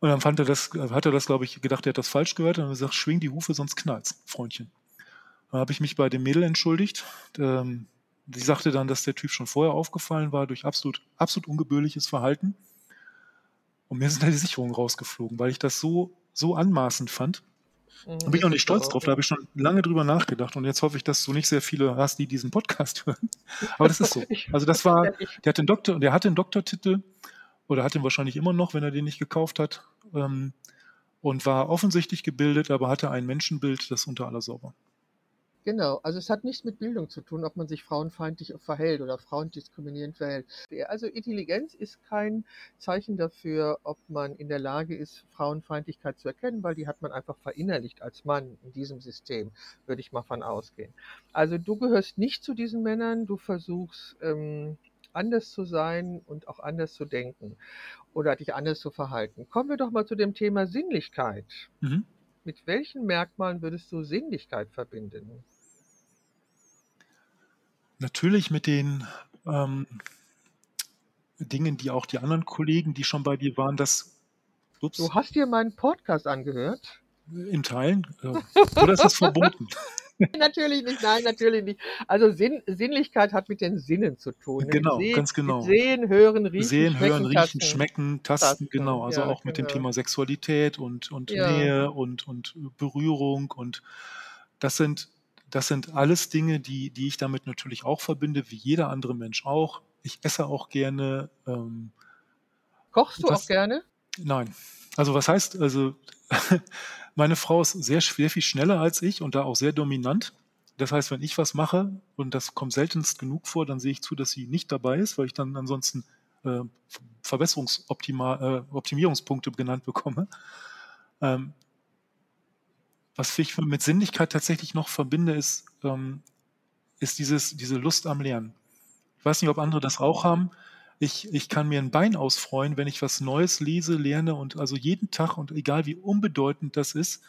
C: Und dann fand er das, hat er das, glaube ich, gedacht, er hat das falsch gehört. Und dann hat er gesagt, schwing die Hufe, sonst knallt's, Freundchen. Dann habe ich mich bei dem Mädel entschuldigt. Ähm, sie sagte dann, dass der Typ schon vorher aufgefallen war durch absolut, absolut ungebührliches Verhalten. Und mir sind da die Sicherungen rausgeflogen, weil ich das so, so anmaßend fand.
B: Mhm,
C: Da bin ich auch nicht stolz drauf. Da habe ich schon lange drüber nachgedacht. Und jetzt hoffe ich, dass du nicht sehr viele hast, die diesen Podcast hören. Aber das ist so. Also das war, der hat den Doktor, der hat den Doktortitel oder hat ihn wahrscheinlich immer noch, wenn er den nicht gekauft hat. Ähm, und war offensichtlich gebildet, aber hatte ein Menschenbild, das unter aller Sau war.
B: Genau, also es hat nichts mit Bildung zu tun, ob man sich frauenfeindlich verhält oder frauendiskriminierend verhält. Also Intelligenz ist kein Zeichen dafür, ob man in der Lage ist, Frauenfeindlichkeit zu erkennen, weil die hat man einfach verinnerlicht als Mann in diesem System, würde ich mal von ausgehen. Also du gehörst nicht zu diesen Männern, du versuchst ähm, anders zu sein und auch anders zu denken oder dich anders zu verhalten. Kommen wir doch mal zu dem Thema Sinnlichkeit.
C: Mhm.
B: Mit welchen Merkmalen würdest du Sinnlichkeit verbinden?
C: Natürlich mit den ähm, Dingen, die auch die anderen Kollegen, die schon bei dir waren, das ups,
B: Du hast dir meinen Podcast angehört?
C: in Teilen, äh, oder ist das verboten?
B: natürlich nicht, nein, natürlich nicht. Also Sinn, Sinnlichkeit hat mit den Sinnen zu tun.
C: Genau,
B: Sehen,
C: ganz genau.
B: Sehen, Hören, Riechen,
C: Sehen,
B: Schmecken,
C: hören, riechen,
B: tasten.
C: schmecken, tasten,
B: Tasten,
C: genau. Also
B: ja,
C: auch mit dem
B: genau.
C: Thema Sexualität und, und
B: Ja.
C: Nähe und, und Berührung. Und das sind, das sind alles Dinge, die, die ich damit natürlich auch verbinde, wie jeder andere Mensch auch. Ich esse auch gerne. Ähm,
B: Kochst du
C: Das-
B: auch gerne?
C: nein. Also was heißt, also meine Frau ist sehr, sehr viel schneller als ich und da auch sehr dominant. Das heißt, wenn ich was mache, und das kommt seltenst genug vor, dann sehe ich zu, dass sie nicht dabei ist, weil ich dann ansonsten äh, Verbesserungsoptimierungspunkte genannt bekomme. Ähm, was ich mit Sinnlichkeit tatsächlich noch verbinde, ist, ähm, ist dieses, diese Lust am Lernen. Ich weiß nicht, ob andere das auch haben. Ich, ich kann mir ein Bein ausfreuen, wenn ich was Neues lese, lerne und also jeden Tag und egal wie unbedeutend das ist,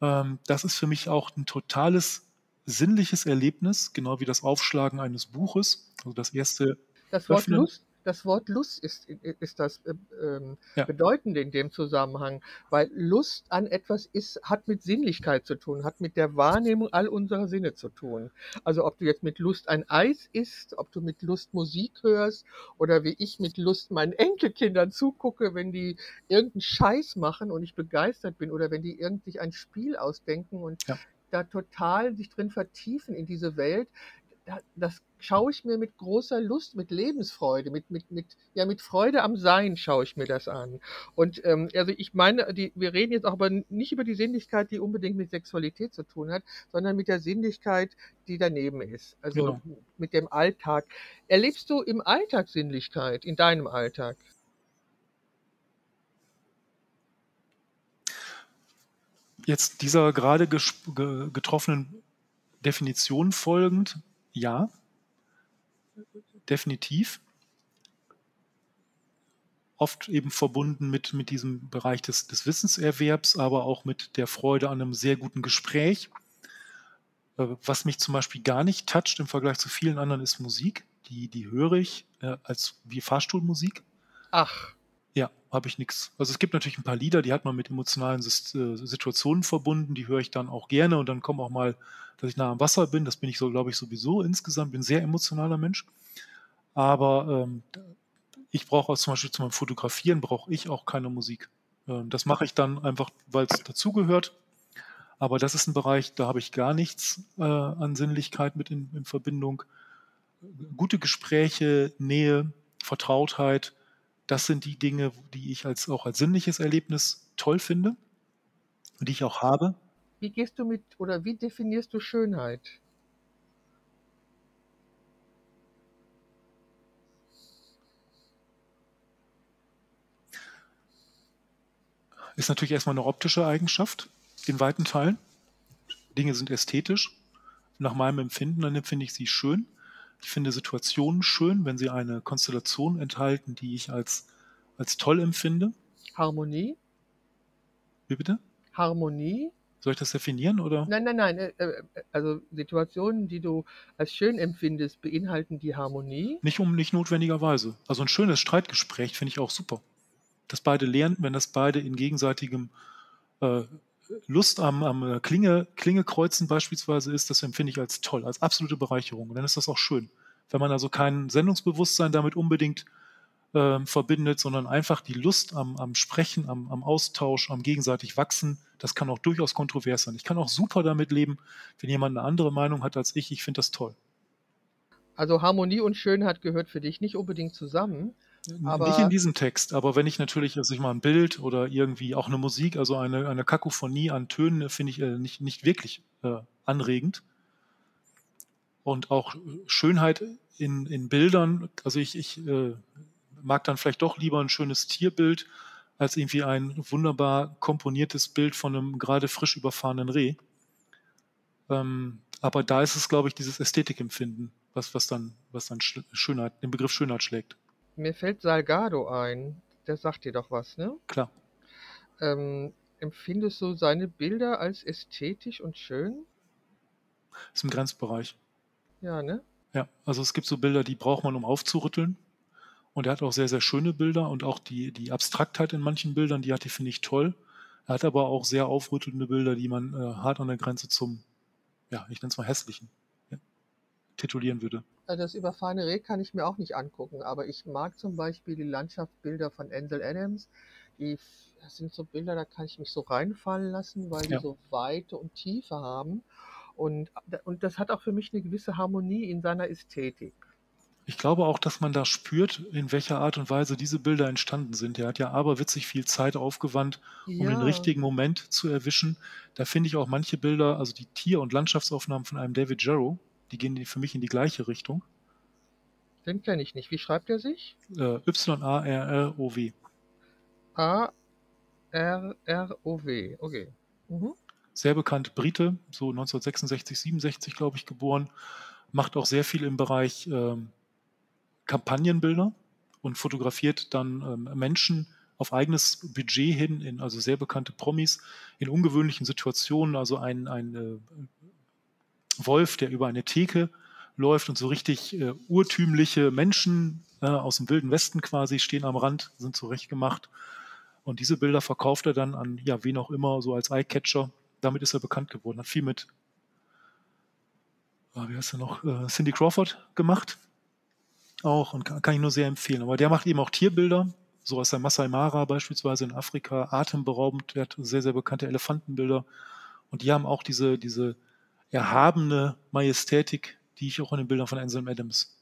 C: ähm, das ist für mich auch ein totales sinnliches Erlebnis, genau wie das Aufschlagen eines Buches. Also das erste
B: Das Wort
C: Öffnen.
B: Lust, das Wort Lust ist, ist das äh, ähm,
C: Ja.
B: Bedeutende in dem Zusammenhang, weil Lust an etwas ist, hat mit Sinnlichkeit zu tun, hat mit der Wahrnehmung all unserer Sinne zu tun. Also ob du jetzt mit Lust ein Eis isst, ob du mit Lust Musik hörst oder wie ich mit Lust meinen Enkelkindern zugucke, wenn die irgendeinen Scheiß machen und ich begeistert bin oder wenn die irgendwie ein Spiel ausdenken und
C: Ja.
B: da total sich drin vertiefen in diese Welt, das schaue ich mir mit großer Lust, mit Lebensfreude, mit, mit, mit, ja, mit Freude am Sein schaue ich mir das an. Und ähm, also ich meine, die, wir reden jetzt auch aber nicht über die Sinnlichkeit, die unbedingt mit Sexualität zu tun hat, sondern mit der Sinnlichkeit, die daneben ist. Also
C: Genau.
B: mit dem Alltag. Erlebst du im Alltag Sinnlichkeit, in deinem Alltag?
C: Jetzt dieser gerade getroffenen Definition folgend, ja, definitiv. Oft eben verbunden mit, mit diesem Bereich des, des Wissenserwerbs, aber auch mit der Freude an einem sehr guten Gespräch. Äh, Was mich zum Beispiel gar nicht toucht im Vergleich zu vielen anderen ist Musik. Die, die höre ich äh, als wie Fahrstuhlmusik.
B: Ach,
C: Ja, habe ich nichts. Also es gibt natürlich ein paar Lieder, die hat man mit emotionalen äh, Situationen verbunden, die höre ich dann auch gerne und dann kommt auch mal, dass ich nah am Wasser bin. Das bin ich so, glaube ich, sowieso insgesamt. Bin ein sehr emotionaler Mensch. Aber ähm, ich brauche auch zum Beispiel zu meinem Fotografieren brauche ich auch keine Musik. Ähm, das mache ich dann einfach, weil es dazugehört. Aber das ist ein Bereich, da habe ich gar nichts äh, an Sinnlichkeit mit in, in Verbindung. Gute Gespräche, Nähe, Vertrautheit, das sind die Dinge, die ich als, auch als sinnliches Erlebnis toll finde und die ich auch habe.
B: wie gehst du mit oder wie definierst du Schönheit?
C: Ist natürlich erstmal eine optische Eigenschaft in weiten Teilen. Dinge sind ästhetisch. Nach meinem Empfinden, dann empfinde ich sie schön. Ich finde Situationen schön, wenn sie eine Konstellation enthalten, die ich als, als toll empfinde.
B: Harmonie?
C: Wie bitte?
B: Harmonie?
C: Soll ich das definieren oder?
B: Nein, nein, nein. äh, äh, Also Situationen, die du als schön empfindest, beinhalten die Harmonie.
C: Nicht um nicht notwendigerweise. Also ein schönes Streitgespräch finde ich auch super. Dass beide lernen, wenn das beide in gegenseitigem äh, Lust am, am äh, Klinge, Klingekreuzen beispielsweise ist, das empfinde ich als toll, als absolute Bereicherung. Und dann ist das auch schön. Wenn man also kein Sendungsbewusstsein damit unbedingt ähm, verbindet, sondern einfach die Lust am, am Sprechen, am, am Austausch, am gegenseitig Wachsen, das kann auch durchaus kontrovers sein. Ich kann auch super damit leben, wenn jemand eine andere Meinung hat als ich. Ich finde das toll.
B: Also Harmonie und Schönheit gehört für dich nicht unbedingt zusammen. Aber-
C: nicht in diesem Text, aber wenn ich natürlich, also ich mal ein Bild oder irgendwie auch eine Musik, also eine, eine Kakophonie an Tönen, finde ich äh, nicht, nicht wirklich äh, anregend. Und auch Schönheit in, in Bildern, also ich, ich äh, mag dann vielleicht doch lieber ein schönes Tierbild als irgendwie ein wunderbar komponiertes Bild von einem gerade frisch überfahrenen Reh. Ähm, aber da ist es, glaube ich, dieses Ästhetikempfinden, was, was dann, was dann Sch- Schönheit, den Begriff Schönheit schlägt.
B: Mir fällt Salgado ein. Der sagt dir doch was, ne?
C: Klar.
B: Ähm, empfindest du seine Bilder als ästhetisch und schön?
C: Ist im Grenzbereich.
B: Ja, ne?
C: Ja, also es gibt so Bilder, die braucht man, um aufzurütteln. Und er hat auch sehr, sehr schöne Bilder und auch die, die Abstraktheit in manchen Bildern, die hat die, finde ich, toll. Er hat aber auch sehr aufrüttelnde Bilder, die man äh, hart an der Grenze zum, ja, ich nenne es mal hässlichen, ja, titulieren würde.
B: Äh, Das überfahrene Reh kann ich mir auch nicht angucken, aber ich mag zum Beispiel die Landschaftsbilder von Ansel Adams. Die, das sind so Bilder, da kann ich mich so reinfallen lassen, weil die
C: Ja.
B: so Weite und Tiefe haben. Und, und das hat auch für mich eine gewisse Harmonie in seiner Ästhetik.
C: Ich glaube auch, dass man da spürt, in welcher Art und Weise diese Bilder entstanden sind. Er hat ja aberwitzig viel Zeit aufgewandt, um den
B: Ja.
C: richtigen Moment zu erwischen. Da finde ich auch manche Bilder, also die Tier- und Landschaftsaufnahmen von einem David Jarrow, die gehen für mich in die gleiche Richtung.
B: Den kenne ich nicht. Wie schreibt er sich?
C: Äh, Y-A-R-R-O-W.
B: A-R-R-O-W. Okay. Mhm.
C: Sehr bekannt Brite, so 1966, 67, glaube ich, geboren. Macht auch sehr viel im Bereich ähm, Kampagnenbilder und fotografiert dann ähm, Menschen auf eigenes Budget hin, in, also sehr bekannte Promis, in ungewöhnlichen Situationen. Also ein, ein äh, Wolf, der über eine Theke läuft und so richtig äh, urtümliche Menschen äh, aus dem Wilden Westen quasi stehen am Rand, sind zurechtgemacht. Und diese Bilder verkauft er dann an, ja, wen auch immer, so als Eyecatcher. Damit ist er bekannt geworden. Hat viel mit, äh, wie heißt er noch, äh, Cindy Crawford gemacht. Auch und kann, kann, ich nur sehr empfehlen. Aber der macht eben auch Tierbilder, so aus der Masai Mara beispielsweise in Afrika, atemberaubend. Der hat sehr, sehr bekannte Elefantenbilder. Und die haben auch diese, diese erhabene Majestätik, die ich auch in den Bildern von Ansel Adams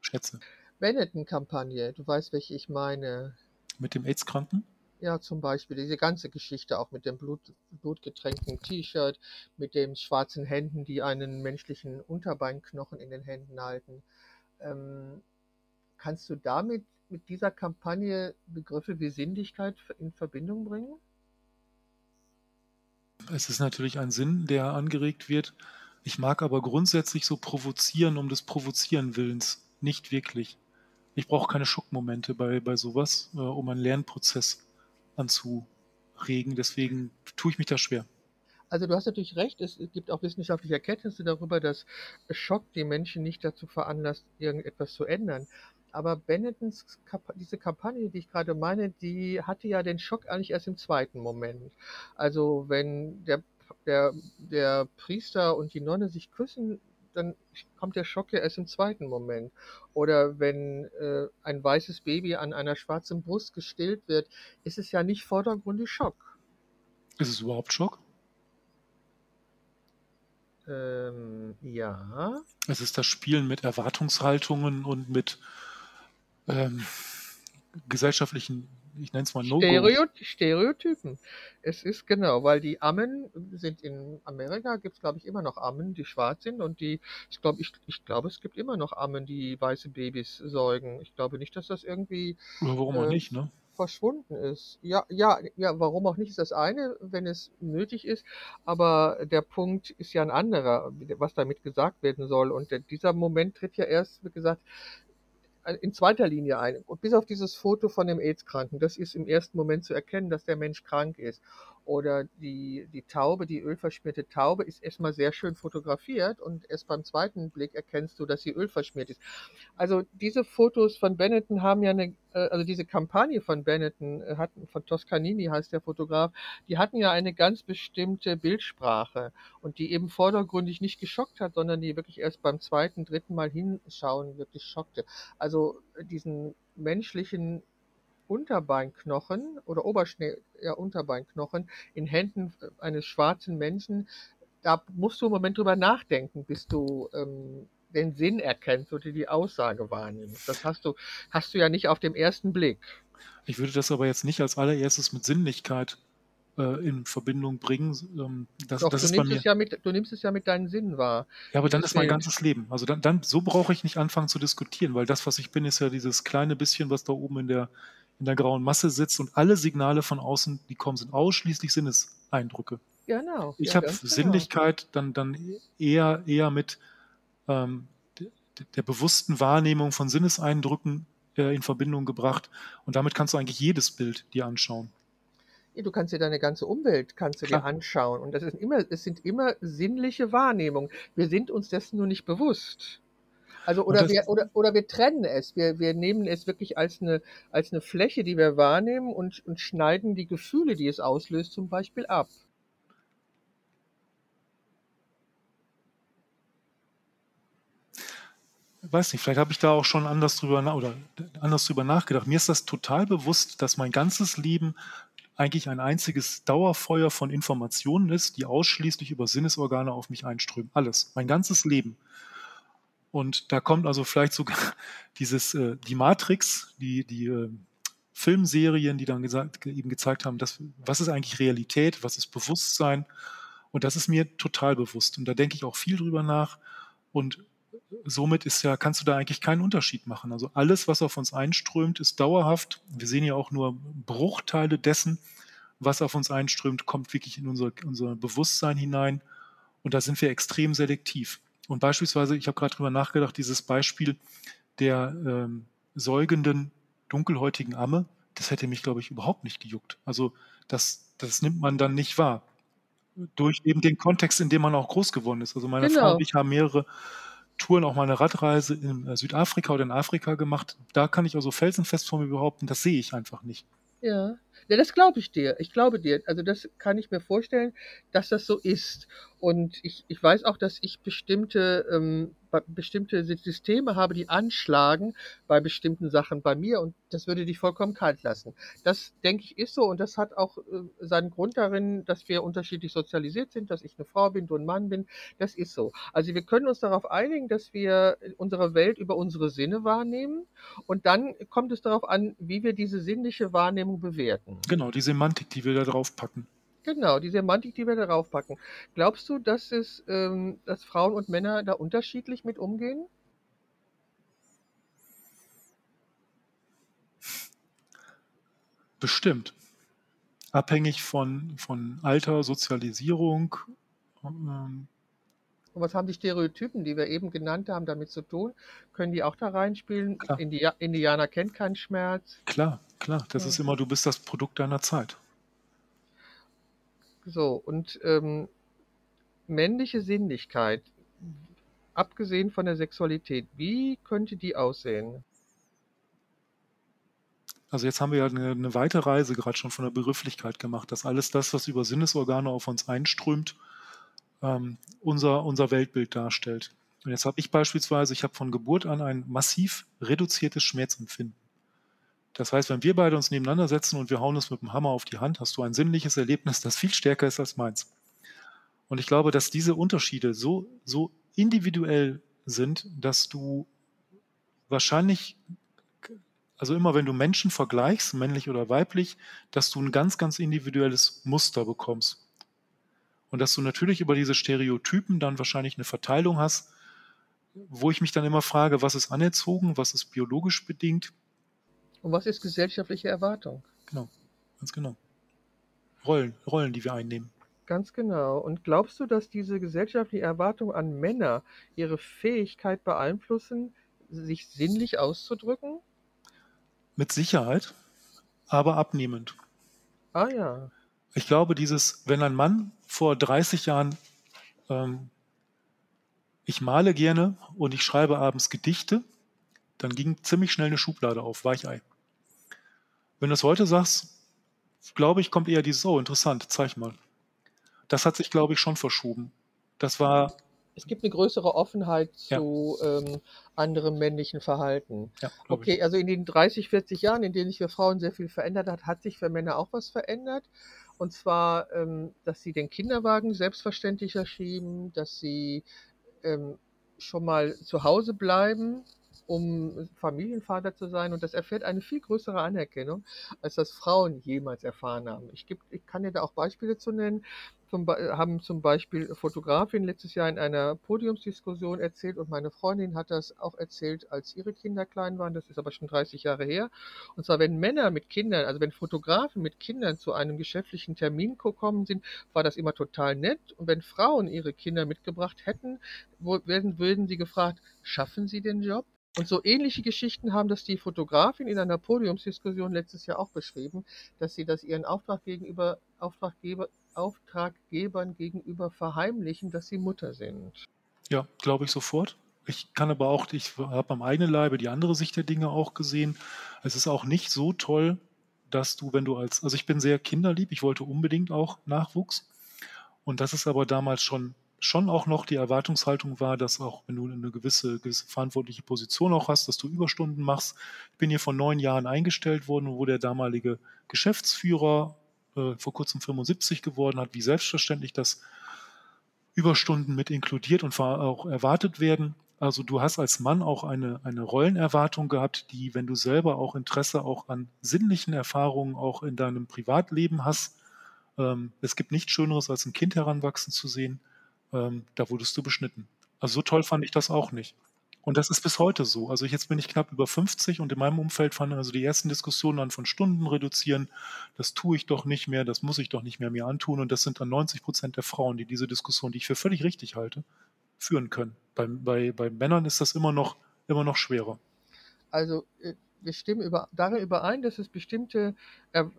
C: schätze.
B: Benetton-Kampagne, du weißt, welche ich meine.
C: Mit dem AIDS-Kranken?
B: Ja, zum Beispiel diese ganze Geschichte auch mit dem Blut, blutgetränkten T-Shirt, mit den schwarzen Händen, die einen menschlichen Unterbeinknochen in den Händen halten. Ähm, kannst du damit, mit dieser Kampagne Begriffe wie Sinnlichkeit in Verbindung bringen?
C: Es ist natürlich ein Sinn, der angeregt wird. Ich mag aber grundsätzlich so provozieren um des Provozieren Willens. Nicht wirklich. Ich brauche keine Schockmomente bei, bei sowas, äh, um einen Lernprozess anzuregen. Deswegen tue ich mich da schwer.
B: Also du hast natürlich recht, es gibt auch wissenschaftliche Erkenntnisse darüber, dass Schock die Menschen nicht dazu veranlasst, irgendetwas zu ändern. Aber Benettons, diese Kampagne, die ich gerade meine, die hatte ja den Schock eigentlich erst im zweiten Moment. Also wenn der, der, der Priester und die Nonne sich küssen, dann kommt der Schock ja erst im zweiten Moment. Oder wenn äh, ein weißes Baby an einer schwarzen Brust gestillt wird, ist es ja nicht vordergründig Schock.
C: Ist es überhaupt Schock?
B: Ähm, ja.
C: Es ist das Spielen mit Erwartungshaltungen und mit ähm, gesellschaftlichen, ich nenne es mal no
B: Stereo Stereotypen. Es ist genau, weil die Ammen sind in Amerika, gibt es glaube ich immer noch Ammen, die schwarz sind und die, ich glaube, ich, ich glaube, es gibt immer noch Ammen, die weiße Babys säugen. Ich glaube nicht, dass das irgendwie.
C: Oder warum äh, auch nicht, ne?
B: verschwunden ist. Ja, ja, ja, warum auch nicht ist das eine, wenn es nötig ist, aber der Punkt ist ja ein anderer, was damit gesagt werden soll. Und dieser Moment tritt ja erst, wie gesagt, in zweiter Linie ein. Und bis auf dieses Foto von dem AIDS-Kranken, das ist im ersten Moment zu erkennen, dass der Mensch krank ist. Oder die, die Taube, die ölverschmierte Taube, ist erstmal sehr schön fotografiert und erst beim zweiten Blick erkennst du, dass sie ölverschmiert ist. Also diese Fotos von Benetton haben ja eine, äh, also diese Kampagne von Benetton, äh, hatten, von Toscanini heißt der Fotograf, die hatten ja eine ganz bestimmte Bildsprache und die eben vordergründig nicht geschockt hat, sondern die wirklich erst beim zweiten, dritten Mal hinschauen wirklich schockte. Also diesen menschlichen Unterbeinknochen oder Oberschnee, ja, Unterbeinknochen in Händen eines schwarzen Menschen, da musst du im Moment drüber nachdenken, bis du ähm, den Sinn erkennst oder die Aussage wahrnimmst. Das hast du, hast du ja nicht auf dem ersten Blick.
C: Ich würde das aber jetzt nicht als allererstes mit Sinnlichkeit äh, in Verbindung bringen. Ähm, das,
B: Doch,
C: das
B: du,
C: ist
B: nimmst
C: bei mir.
B: Es ja mit, du nimmst es ja mit deinen Sinnen wahr.
C: Ja, aber dann ist mein ganzes Leben. Also dann, dann so brauche ich nicht anfangen zu diskutieren, weil das, was ich bin, ist ja dieses kleine bisschen, was da oben in der, in der grauen Masse sitzt und alle Signale von außen, die kommen, sind ausschließlich Sinneseindrücke.
B: Genau.
C: Ich
B: ja,
C: habe
B: genau.
C: Sinnlichkeit dann, dann eher, eher mit ähm, der bewussten Wahrnehmung von Sinneseindrücken äh, in Verbindung gebracht. Und damit kannst du eigentlich jedes Bild dir anschauen.
B: Ja, Du kannst dir deine ganze Umwelt kannst du dir anschauen und das ist immer, es sind immer sinnliche Wahrnehmungen. Wir sind uns dessen nur nicht bewusst. Also oder wir oder, oder wir trennen es. Wir, wir nehmen es wirklich als eine als eine Fläche, die wir wahrnehmen und, und schneiden die Gefühle, die es auslöst, zum Beispiel ab.
C: weiß nicht, vielleicht habe ich da auch schon anders drüber, oder anders drüber nachgedacht. Mir ist das total bewusst, dass mein ganzes Leben eigentlich ein einziges Dauerfeuer von Informationen ist, die ausschließlich über Sinnesorgane auf mich einströmen. Alles, mein ganzes Leben. Und da kommt also vielleicht sogar dieses, äh, die Matrix, die, die äh, Filmserien, die dann gesagt, eben gezeigt haben, dass, was ist eigentlich Realität, was ist Bewusstsein. Und das ist mir total bewusst. Und da denke ich auch viel drüber nach. Und somit ist ja, kannst du da eigentlich keinen Unterschied machen. Also alles, was auf uns einströmt, ist dauerhaft. Wir sehen ja auch nur Bruchteile dessen, was auf uns einströmt, kommt wirklich in unser, unser Bewusstsein hinein. Und da sind wir extrem selektiv. Und beispielsweise, ich habe gerade drüber nachgedacht, dieses Beispiel der ähm, säugenden, dunkelhäutigen Amme, das hätte mich, glaube ich, überhaupt nicht gejuckt. Also das, das nimmt man dann nicht wahr. Durch eben den Kontext, in dem man auch groß geworden ist. Also meine Frau
B: Genau.
C: und ich haben mehrere Touren, auch mal eine Radreise in äh, Südafrika oder in Afrika gemacht. Da kann ich also felsenfest von mir behaupten, das sehe ich einfach nicht.
B: Ja. Ja, das glaube ich dir. Ich glaube dir. Also das kann ich mir vorstellen, dass das so ist. Und ich, ich weiß auch, dass ich bestimmte, ähm, bestimmte Systeme habe, die anschlagen bei bestimmten Sachen bei mir und das würde dich vollkommen kalt lassen. Das denke ich ist so und das hat auch äh, seinen Grund darin, dass wir unterschiedlich sozialisiert sind, dass ich eine Frau bin, du ein Mann bin. Das ist so. Also wir können uns darauf einigen, dass wir unsere Welt über unsere Sinne wahrnehmen und dann kommt es darauf an, wie wir diese sinnliche Wahrnehmung bewerten.
C: Genau, die Semantik, die wir da drauf packen.
B: Genau, die Semantik, die wir darauf packen. Glaubst du, dass es, ähm, dass Frauen und Männer da unterschiedlich mit umgehen?
C: Bestimmt. Abhängig von, von Alter, Sozialisierung. Ähm,
B: Und was haben die Stereotypen, die wir eben genannt haben, damit zu tun? Können die auch da reinspielen?
C: Klar.
B: Indi Indianer kennt keinen Schmerz.
C: klar, klar. Das
B: Ja.
C: ist immer, du bist das Produkt deiner Zeit.
B: So, und ähm, männliche Sinnlichkeit, abgesehen von der Sexualität, wie könnte die aussehen?
C: Also jetzt haben wir ja eine, eine weite Reise gerade schon von der Begrifflichkeit gemacht, dass alles das, was über Sinnesorgane auf uns einströmt, ähm, unser, unser Weltbild darstellt. Und jetzt habe ich beispielsweise, ich habe von Geburt an ein massiv reduziertes Schmerzempfinden. Das heißt, wenn wir beide uns nebeneinander setzen und wir hauen uns mit dem Hammer auf die Hand, hast du ein sinnliches Erlebnis, das viel stärker ist als meins. Und ich glaube, dass diese Unterschiede so, so individuell sind, dass du wahrscheinlich, also immer wenn du Menschen vergleichst, männlich oder weiblich, dass du ein ganz, ganz individuelles Muster bekommst. Und dass du natürlich über diese Stereotypen dann wahrscheinlich eine Verteilung hast, wo ich mich dann immer frage, was ist anerzogen, was ist biologisch bedingt.
B: Und was ist gesellschaftliche Erwartung?
C: Genau, ganz genau. Rollen, Rollen, die wir einnehmen.
B: Ganz genau. Und glaubst du, dass diese gesellschaftliche Erwartung an Männer ihre Fähigkeit beeinflussen, sich sinnlich auszudrücken?
C: Mit Sicherheit, aber abnehmend.
B: Ah ja.
C: Ich glaube, dieses, wenn ein Mann vor 30 Jahren, ähm, ich male gerne und ich schreibe abends Gedichte, dann ging ziemlich schnell eine Schublade auf, Weichei. Wenn du es heute sagst, glaube ich, kommt eher dieses, oh, interessant, zeig mal. Das hat sich, glaube ich, schon verschoben. Das war,
B: Es gibt eine größere Offenheit
C: Ja.
B: zu ähm, anderem männlichen Verhalten.
C: ja,
B: Okay, also in den 30, 40 Jahren, in denen sich für Frauen sehr viel verändert hat, hat sich für Männer auch was verändert. Und zwar, ähm, dass sie den Kinderwagen selbstverständlicher schieben, dass sie ähm, schon mal zu Hause bleiben, um Familienvater zu sein. Und das erfährt eine viel größere Anerkennung, als das Frauen jemals erfahren haben. Ich, geb, ich kann dir da auch Beispiele zu nennen. Zum, Be- haben zum Beispiel Fotografin letztes Jahr in einer Podiumsdiskussion erzählt und meine Freundin hat das auch erzählt, als ihre Kinder klein waren. Das ist aber schon 30 Jahre her. Und zwar, wenn Männer mit Kindern, also wenn Fotografen mit Kindern zu einem geschäftlichen Termin gekommen sind, war das immer total nett. Und wenn Frauen ihre Kinder mitgebracht hätten, würden sie gefragt, schaffen sie den Job? Und so ähnliche Geschichten haben das die Fotografin in einer Podiumsdiskussion letztes Jahr auch beschrieben, dass sie das ihren Auftrag gegenüber, Auftraggeber, Auftraggebern gegenüber verheimlichen, dass sie Mutter sind.
C: Ja, glaube ich sofort. Ich kann aber auch, ich habe am eigenen Leibe die andere Sicht der Dinge auch gesehen. Es ist auch nicht so toll, dass du, wenn du als, also ich bin sehr kinderlieb, ich wollte unbedingt auch Nachwuchs. Und das ist aber damals schon, schon auch noch die Erwartungshaltung war, dass auch, wenn du eine gewisse, gewisse verantwortliche Position auch hast, dass du Überstunden machst. Ich bin hier vor neun Jahren eingestellt worden, wo der damalige Geschäftsführer äh, vor kurzem 75 geworden hat, wie selbstverständlich das Überstunden mit inkludiert und auch erwartet werden. Also du hast als Mann auch eine, eine Rollenerwartung gehabt, die, wenn du selber auch Interesse auch an sinnlichen Erfahrungen auch in deinem Privatleben hast, ähm, es gibt nichts Schöneres, als ein Kind heranwachsen zu sehen, ähm, da wurdest du beschnitten. Also so toll fand ich das auch nicht. Und das ist bis heute so. Also jetzt bin ich knapp über 50 und in meinem Umfeld fanden also die ersten Diskussionen an von Stunden reduzieren. Das tue ich doch nicht mehr, das muss ich doch nicht mehr mir antun. Und das sind dann 90 Prozent der Frauen, die diese Diskussion, die ich für völlig richtig halte, führen können. Bei, bei, bei Männern ist das immer noch, immer noch schwerer.
B: Also äh, wir stimmen über, darin überein, dass es bestimmte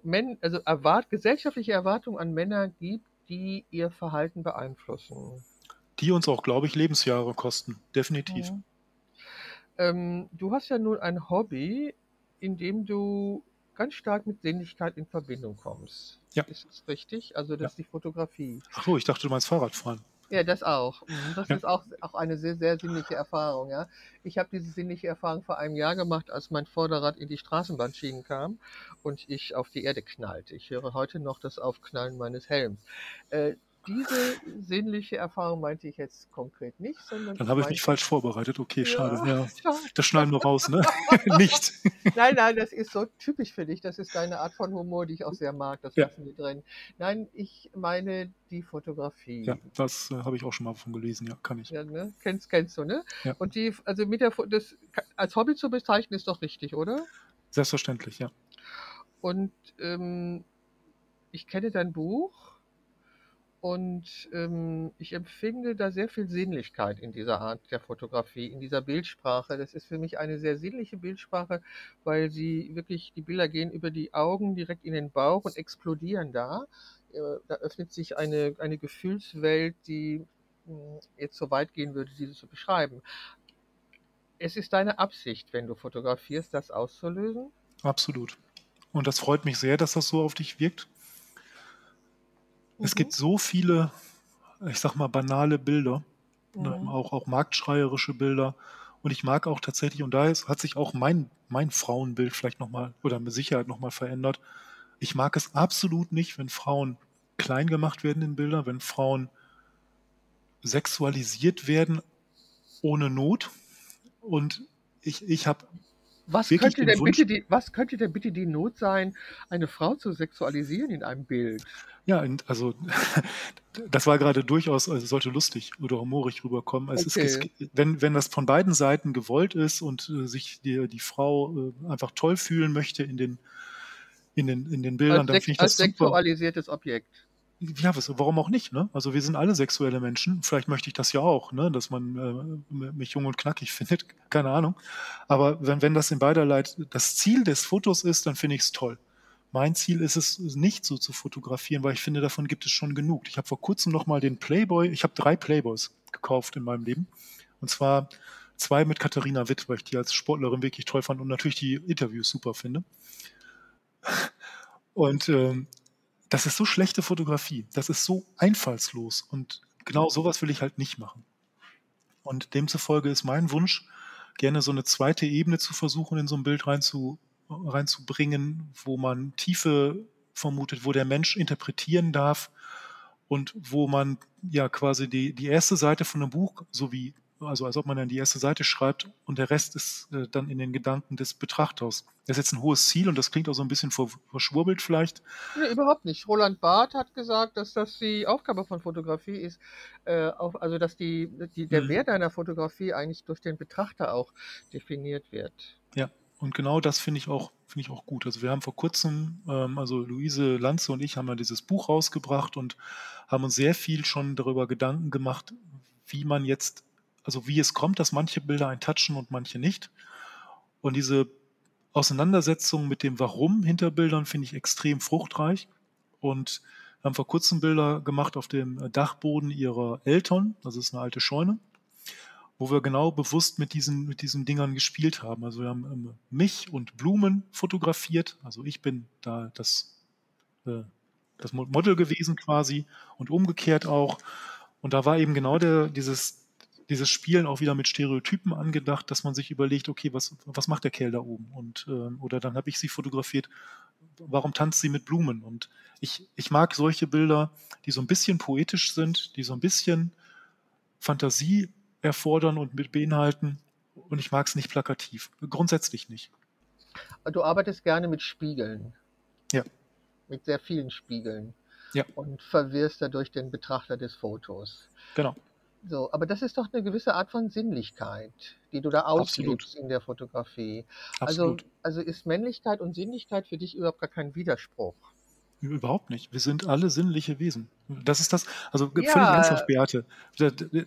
B: Men, also erwart, gesellschaftliche Erwartungen an Männer gibt, die ihr Verhalten beeinflussen.
C: die uns auch, glaube ich, Lebensjahre kosten. Definitiv.
B: Mhm. Ähm, du hast ja nun ein Hobby, in dem du ganz stark mit Sinnlichkeit in Verbindung kommst.
C: Ja.
B: Ist das richtig? Also das
C: Ja.
B: ist die Fotografie.
C: Ach so, ich dachte, du meinst Fahrradfahren.
B: Ja, das auch. Mhm, Das
C: Ja.
B: ist auch, auch eine sehr, sehr sinnliche Erfahrung. Ja. Ich habe diese sinnliche Erfahrung vor einem Jahr gemacht, als mein Vorderrad in die Straßenbahnschienen kam und ich auf die Erde knallte. Ich höre heute noch das Aufknallen meines Helms. Äh, diese sinnliche Erfahrung meinte ich jetzt konkret nicht, sondern
C: Dann habe ich mich falsch vorbereitet. Okay, schade. Ja.
B: Ja,
C: Das schneiden wir raus, ne? Nicht.
B: Nein, nein, das ist so typisch für dich. Das ist deine Art von Humor, die ich auch sehr mag. Das
C: Ja.
B: lassen wir drin. Nein, ich meine die Fotografie.
C: Ja, das äh, habe ich auch schon mal von gelesen. Ja, kann ich.
B: Ja, ne? Kennst, kennst du, ne?
C: Ja.
B: Und die, also mit der, das als Hobby zu bezeichnen, ist doch richtig, oder?
C: Selbstverständlich, ja.
B: Und ähm, ich kenne dein Buch und ähm, ich empfinde da sehr viel Sinnlichkeit in dieser Art der Fotografie, in dieser Bildsprache. Das ist für mich eine sehr sinnliche Bildsprache, weil sie wirklich, die Bilder gehen über die Augen direkt in den Bauch und explodieren da. Äh, Da öffnet sich eine, eine Gefühlswelt, die mh, jetzt so weit gehen würde, diese zu beschreiben. Es ist deine Absicht, wenn du fotografierst, das auszulösen?
C: Absolut. Und das freut mich sehr, dass das so auf dich wirkt. Es
B: Mhm.
C: gibt so viele, ich sag mal, banale Bilder, ne,
B: Mhm.
C: auch, auch marktschreierische Bilder. Und ich mag auch tatsächlich, und da ist, hat sich auch mein, mein Frauenbild vielleicht nochmal oder mit Sicherheit nochmal verändert. Ich mag es absolut nicht, wenn Frauen klein gemacht werden in Bildern, wenn Frauen sexualisiert werden ohne Not. Und ich, ich habe
B: Was könnte,
C: den
B: denn
C: Wunsch-
B: bitte die, was könnte denn bitte die Not sein, eine Frau zu sexualisieren in einem Bild?
C: Ja, und also das war gerade durchaus, also sollte lustig oder humorig rüberkommen. Es ist,
B: Okay.
C: es, wenn, wenn das von beiden Seiten gewollt ist und äh, sich die, die Frau äh, einfach toll fühlen möchte in den, in den, in den Bildern,
B: Als,
C: dann finde ich
B: als
C: das super.
B: sexualisiertes Objekt.
C: Ja, was, warum auch nicht, ne? Also wir sind alle sexuelle Menschen. Vielleicht möchte ich das ja auch, ne? Dass man äh, mich jung und knackig findet. Keine Ahnung. Aber wenn, wenn das in beiderlei das Ziel des Fotos ist, dann finde ich es toll. Mein Ziel ist es nicht so zu fotografieren, weil ich finde, davon gibt es schon genug. Ich habe vor kurzem noch mal den Playboy, ich habe drei Playboys gekauft in meinem Leben. Und zwar zwei mit Katharina Witt, weil ich die als Sportlerin wirklich toll fand und natürlich die Interviews super finde. Und ähm, das ist so schlechte Fotografie. Das ist so einfallslos. Und genau sowas will ich halt nicht machen. Und demzufolge ist mein Wunsch, gerne so eine zweite Ebene zu versuchen, in so ein Bild reinzu, reinzubringen, wo man Tiefe vermutet, wo der Mensch interpretieren darf und wo man ja quasi die, die erste Seite von einem Buch, so wie, also als ob man dann die erste Seite schreibt und der Rest ist äh, dann in den Gedanken des Betrachters. Das ist jetzt ein hohes Ziel und das klingt auch so ein bisschen ver- verschwurbelt vielleicht.
B: Nee, überhaupt nicht. Roland Barth hat gesagt, dass das die Aufgabe von Fotografie ist, äh, auch, also dass die, die, der
C: Mhm.
B: Wert einer Fotografie eigentlich durch den Betrachter auch definiert wird.
C: Ja, und genau das finde ich auch, finde ich auch gut. Also wir haben vor kurzem, ähm, also Luise Lanze und ich haben ja dieses Buch rausgebracht und haben uns sehr viel schon darüber Gedanken gemacht, wie man jetzt, also wie es kommt, dass manche Bilder einen touchen und manche nicht. Und diese Auseinandersetzung mit dem Warum hinter Bildern finde ich extrem fruchtreich. Und wir haben vor kurzem Bilder gemacht auf dem Dachboden ihrer Eltern, das ist eine alte Scheune wo wir genau bewusst mit diesen, mit diesen Dingern gespielt haben. Also wir haben ähm, mich und Blumen fotografiert. Also ich bin da das, äh, das Mo- Model gewesen quasi und umgekehrt auch. Und da war eben genau der, dieses, dieses Spielen auch wieder mit Stereotypen angedacht, dass man sich überlegt, okay, was, was macht der Kerl da oben? Und, ähm, oder dann habe ich sie fotografiert, warum tanzt sie mit Blumen? Und ich, ich mag solche Bilder, die so ein bisschen poetisch sind, die so ein bisschen Fantasie erfordern und mit beinhalten. Und ich mag es nicht plakativ. Grundsätzlich nicht.
B: Du arbeitest gerne mit Spiegeln.
C: Ja.
B: Mit sehr vielen Spiegeln.
C: Ja.
B: Und verwirrst dadurch den Betrachter des Fotos.
C: Genau.
B: So, aber das ist doch eine gewisse Art von Sinnlichkeit, die du da auslebst in der Fotografie.
C: Absolut.
B: Also, also ist Männlichkeit und Sinnlichkeit für dich überhaupt gar kein Widerspruch.
C: Überhaupt nicht. Wir sind alle sinnliche Wesen. Das ist das, also völlig
B: Ja.
C: ernsthaft, Beate.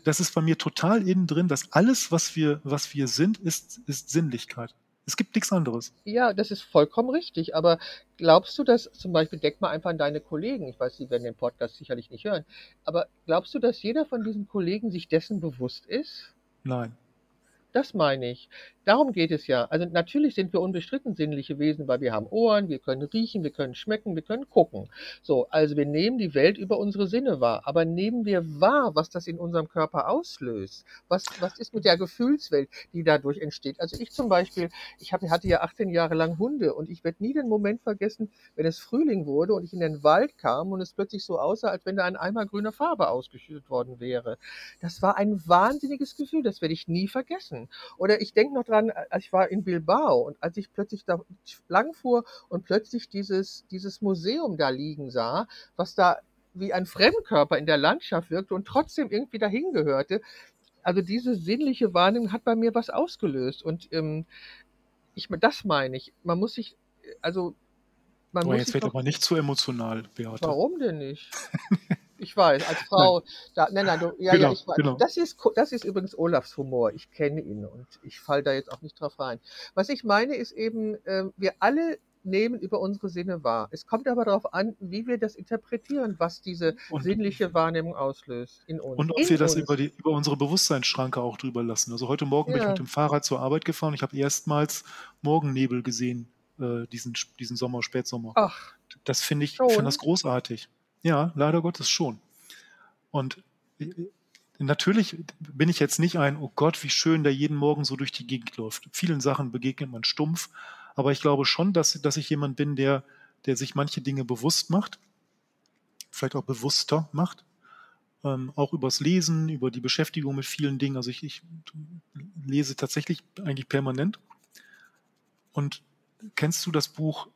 C: Das ist bei mir total innen drin, dass alles, was wir, was wir sind, ist, ist Sinnlichkeit. Es gibt nichts anderes.
B: Ja, das ist vollkommen richtig. Aber glaubst du, dass zum Beispiel, denk mal einfach an deine Kollegen, ich weiß, sie werden den Podcast sicherlich nicht hören, aber glaubst du, dass jeder von diesen Kollegen sich dessen bewusst ist?
C: Nein.
B: Das meine ich. Darum geht es ja. Also natürlich sind wir unbestritten sinnliche Wesen, weil wir haben Ohren, wir können riechen, wir können schmecken, wir können gucken. So, also wir nehmen die Welt über unsere Sinne wahr. Aber nehmen wir wahr, was das in unserem Körper auslöst? Was, was ist mit der Gefühlswelt, die dadurch entsteht? Also ich zum Beispiel, ich hab, hatte ja 18 Jahre lang Hunde und ich werde nie den Moment vergessen, wenn es Frühling wurde und ich in den Wald kam und es plötzlich so aussah, als wenn da ein Eimer grüner Farbe ausgeschüttet worden wäre. Das war ein wahnsinniges Gefühl, das werde ich nie vergessen. Oder ich denke noch dran, als ich war in Bilbao und als ich plötzlich da lang fuhr und plötzlich dieses, dieses Museum da liegen sah, was da wie ein Fremdkörper in der Landschaft wirkte und trotzdem irgendwie dahin gehörte. Also diese sinnliche Wahrnehmung hat bei mir was ausgelöst. Und ähm, ich, das meine ich. Man muss sich, also man
C: Oh,
B: muss
C: jetzt wird
B: doch,
C: aber nicht zu emotional, Beate.
B: warum denn nicht? Ich weiß, als Frau, da, nein, nein, du, ja, ja,
C: Genau,
B: ich weiß.
C: genau.
B: Das ist, das ist übrigens Olafs Humor. Ich kenne ihn und ich falle da jetzt auch nicht drauf rein. Was ich meine, ist eben, ähm, wir alle nehmen über unsere Sinne wahr. Es kommt aber darauf an, wie wir das interpretieren, was diese
C: Und,
B: sinnliche Wahrnehmung auslöst in uns.
C: und ob
B: In
C: wir das über, die, über unsere Bewusstseinsschranke auch drüber lassen. Also heute Morgen bin ich
B: Ja.
C: mit dem Fahrrad zur Arbeit gefahren. Ich habe erstmals Morgennebel gesehen, äh, diesen, diesen Sommer, Spätsommer.
B: Ach,
C: Das finde ich,
B: Schon?
C: finde das großartig. Ja, leider Gottes schon. Und äh, natürlich bin ich jetzt nicht ein, oh Gott, wie schön der jeden Morgen so durch die Gegend läuft. Vielen Sachen begegnet man stumpf, aber ich glaube schon, dass, dass ich jemand bin, der, der sich manche Dinge bewusst macht, vielleicht auch bewusster macht, ähm, auch übers Lesen, über die Beschäftigung mit vielen Dingen. Also ich, ich lese tatsächlich eigentlich permanent. Und kennst du das Buch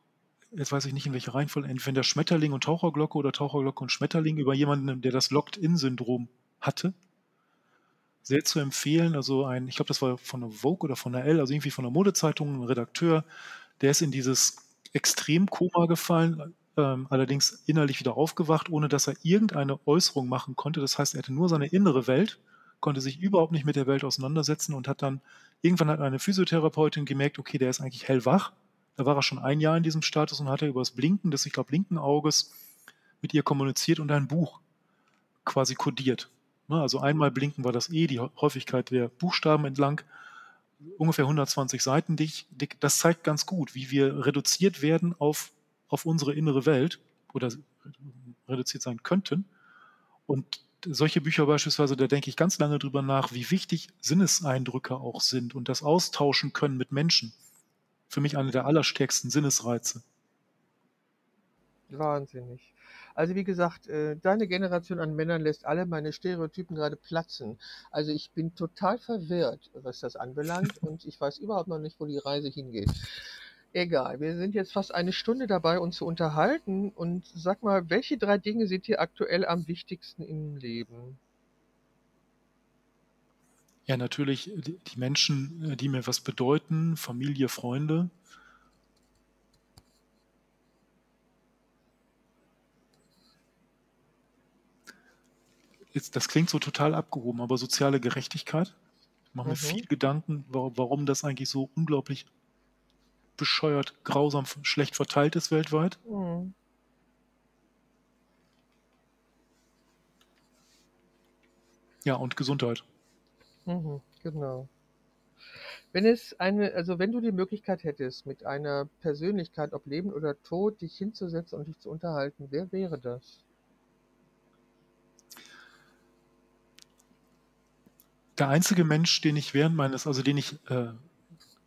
C: jetzt weiß ich nicht in welcher Reihenfolge, entweder Schmetterling und Taucherglocke oder Taucherglocke und Schmetterling über jemanden, der das Locked-In-Syndrom hatte. Sehr zu empfehlen. Also ein, ich glaube, das war von der Vogue oder von der L, also irgendwie von der Modezeitung, ein Redakteur, der ist in dieses Extremkoma gefallen, ähm, allerdings innerlich wieder aufgewacht, ohne dass er irgendeine Äußerung machen konnte. Das heißt, er hatte nur seine innere Welt, konnte sich überhaupt nicht mit der Welt auseinandersetzen und hat dann, irgendwann hat eine Physiotherapeutin gemerkt, okay, der ist eigentlich hellwach da war er schon ein Jahr in diesem Status und hat er über das Blinken des, ich glaube, linken Auges mit ihr kommuniziert und ein Buch quasi kodiert. Ne, Also einmal blinken war das E, die Häufigkeit der Buchstaben entlang, ungefähr 120 Seiten dick. dick. Das zeigt ganz gut, wie wir reduziert werden auf, auf unsere innere Welt oder reduziert sein könnten. Und solche Bücher beispielsweise, da denke ich ganz lange drüber nach, wie wichtig Sinneseindrücke auch sind und das austauschen können mit Menschen für mich eine der allerstärksten Sinnesreize.
B: Wahnsinnig. Also wie gesagt, äh, deine Generation an Männern lässt alle meine Stereotypen gerade platzen. Also ich bin total verwirrt, was das anbelangt und ich weiß überhaupt noch nicht, wo die Reise hingeht. Egal, wir sind jetzt fast eine Stunde dabei, uns zu unterhalten und sag mal, welche drei Dinge sind dir aktuell am wichtigsten im Leben?
C: Ja, natürlich die Menschen, äh, die mir was bedeuten, Familie, Freunde. Jetzt, das klingt so total abgehoben, aber soziale Gerechtigkeit. Ich mache mir
B: Mhm.
C: viel Gedanken, wa- warum das eigentlich so unglaublich bescheuert, grausam, schlecht verteilt ist weltweit.
B: Hm.
C: Ja, und Gesundheit.
B: Mhm, genau. Wenn es eine, also wenn du die Möglichkeit hättest, mit einer Persönlichkeit, ob Leben oder Tod, dich hinzusetzen und dich zu unterhalten, wer wäre das?
C: Der einzige Mensch, den ich während meines, also den ich äh,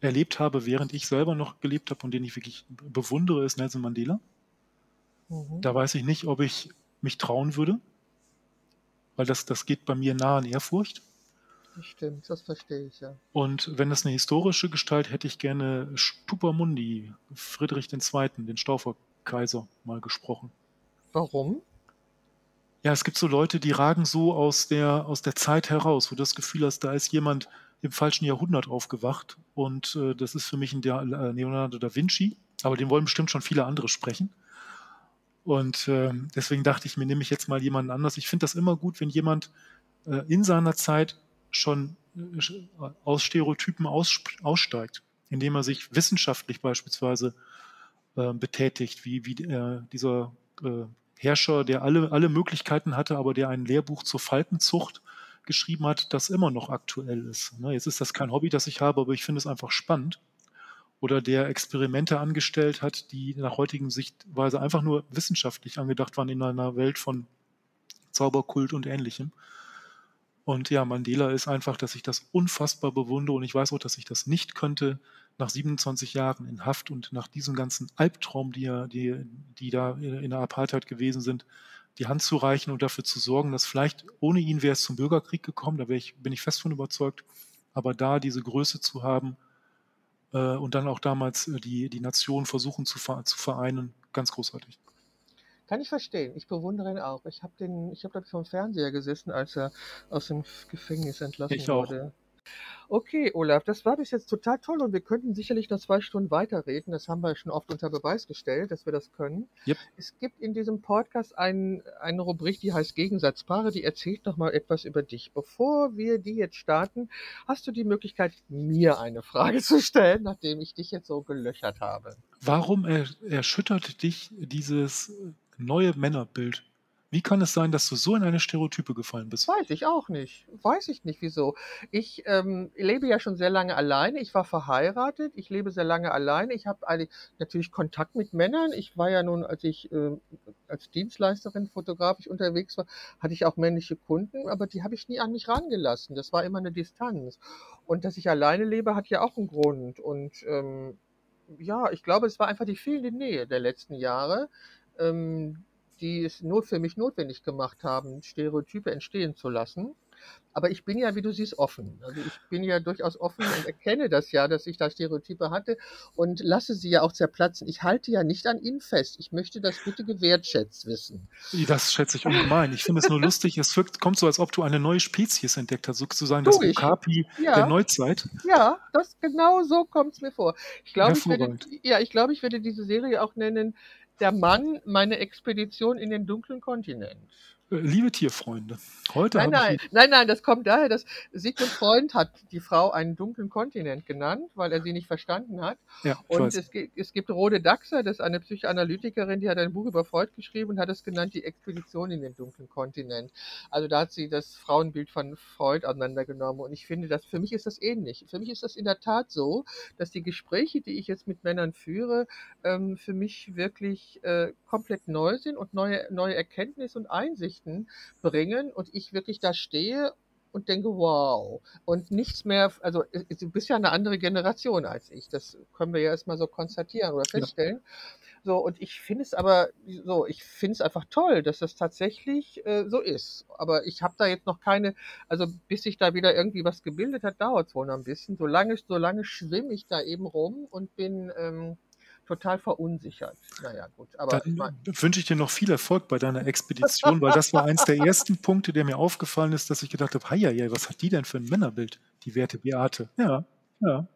C: erlebt habe, während ich selber noch gelebt habe und den ich wirklich bewundere, ist Nelson Mandela.
B: Mhm.
C: Da weiß ich nicht, ob ich mich trauen würde, weil das, das geht bei mir nah an Ehrfurcht.
B: Das stimmt, das verstehe ich ja.
C: Und wenn das eine historische Gestalt, hätte ich gerne Stupamundi, Friedrich II., den Stauferkaiser, mal gesprochen.
B: Warum?
C: Ja, es gibt so Leute, die ragen so aus der, aus der Zeit heraus, wo du das Gefühl hast, da ist jemand im falschen Jahrhundert aufgewacht. Und äh, das ist für mich ein Der- äh, Leonardo da Vinci, aber den wollen bestimmt schon viele andere sprechen. Und ähm, deswegen dachte ich mir, nehme ich jetzt mal jemanden anders. Ich finde das immer gut, wenn jemand äh, in seiner Zeit schon äh, aus Stereotypen aus, aussteigt. indem er sich wissenschaftlich beispielsweise äh, betätigt, wie, wie äh, dieser äh, Herrscher, der alle, alle Möglichkeiten hatte, aber der ein Lehrbuch zur Falkenzucht geschrieben hat, das immer noch aktuell ist. Ne? Jetzt ist das kein Hobby, das ich habe, aber ich finde es einfach spannend. Oder der Experimente angestellt hat, die nach heutigen Sichtweise einfach nur wissenschaftlich angedacht waren in einer Welt von Zauberkult und ähnlichem. Und ja, Mandela ist einfach, dass ich das unfassbar bewundere. Und ich weiß auch, dass ich das nicht könnte nach 27 Jahren in Haft und nach diesem ganzen Albtraum, die, die, die da in der Apartheid gewesen sind, die Hand zu reichen und dafür zu sorgen, dass vielleicht ohne ihn wäre es zum Bürgerkrieg gekommen, da ich, bin ich fest von überzeugt, aber da diese Größe zu haben äh, und dann auch damals äh, die, die Nation versuchen zu, zu vereinen, ganz großartig.
B: Kann ich verstehen. Ich bewundere ihn auch. Ich habe den, ich habe glaube ich vom Fernseher gesessen, als er aus dem Gefängnis entlassen
C: ich auch.
B: wurde. Okay, Olaf, das war bis jetzt total toll und wir könnten sicherlich noch zwei Stunden weiterreden. Das haben wir schon oft unter Beweis gestellt, dass wir das können.
C: Yep.
B: Es gibt in diesem Podcast ein, eine Rubrik, die heißt Gegensatzpaare, die erzählt noch mal etwas über dich. Bevor wir die jetzt starten, hast du die Möglichkeit, mir eine Frage zu stellen, nachdem ich dich jetzt so gelöchert habe.
C: Warum erschüttert dich dieses neue Männerbild? Wie kann es sein, dass du so in eine Stereotype gefallen bist?
B: Weiß ich auch nicht. Weiß ich nicht, wieso. Ich ähm, lebe ja schon sehr lange alleine. Ich war verheiratet. Ich lebe sehr lange alleine. Ich habe natürlich Kontakt mit Männern. Ich war ja nun, als ich äh, als Dienstleisterin fotografisch unterwegs war, hatte ich auch männliche Kunden, aber die habe ich nie an mich rangelassen. Das war immer eine Distanz. Und dass ich alleine lebe, hat ja auch einen Grund. Und ähm, ja, ich glaube, es war einfach die fehlende Nähe der letzten Jahre. Ähm, die es nur für mich notwendig gemacht haben, Stereotype entstehen zu lassen. Aber ich bin ja, wie du siehst, offen. Also ich bin ja durchaus offen und erkenne das ja, dass ich da Stereotype hatte und lasse sie ja auch zerplatzen. Ich halte ja nicht an ihnen fest. Ich möchte das bitte gewertschätzt wissen.
C: Das schätze ich ungemein. Ich finde es nur lustig. Es wirkt, kommt so, als ob du eine neue Spezies entdeckt hast, sozusagen das Okapi ja. der Neuzeit.
B: Ja, das genau so kommt es mir vor. Ich glaube, ich werde, ja, ich glaube, ich werde diese Serie auch nennen der Mann meine Expedition in den dunklen Kontinent.
C: Liebe Tierfreunde, heute
B: nein, nein, nein, nein, das kommt daher, dass Sigmund Freund hat die Frau einen dunklen Kontinent genannt, weil er sie nicht verstanden hat. Ja, und es, es, gibt Rode Daxer, das ist eine Psychoanalytikerin, die hat ein Buch über Freud geschrieben und hat es genannt, die Expedition in den dunklen Kontinent. Also da hat sie das Frauenbild von Freud auseinandergenommen und ich finde, dass für mich ist das ähnlich. Für mich ist das in der Tat so, dass die Gespräche, die ich jetzt mit Männern führe, ähm, für mich wirklich äh, komplett neu sind und neue, neue Erkenntnisse und Einsichten Nachrichten bringen und ich wirklich da stehe und denke, wow. Und nichts mehr, also du bist ja eine andere Generation als ich. Das können wir ja erstmal so konstatieren oder feststellen. Ja. So, und ich finde es aber so, ich finde es einfach toll, dass das tatsächlich äh, so ist. Aber ich habe da jetzt noch keine, also bis sich da wieder irgendwie was gebildet hat, dauert es wohl noch ein bisschen. Solange, solange schwimme ich da eben rum und bin ähm, total verunsichert. Naja, gut. Aber
C: Dann mein, wünsche ich dir noch viel Erfolg bei deiner Expedition, weil das war eins der ersten Punkte, der mir aufgefallen ist, dass ich gedacht habe, ja, ja, was hat die denn für ein Männerbild, die werte Beate? Ja, ja.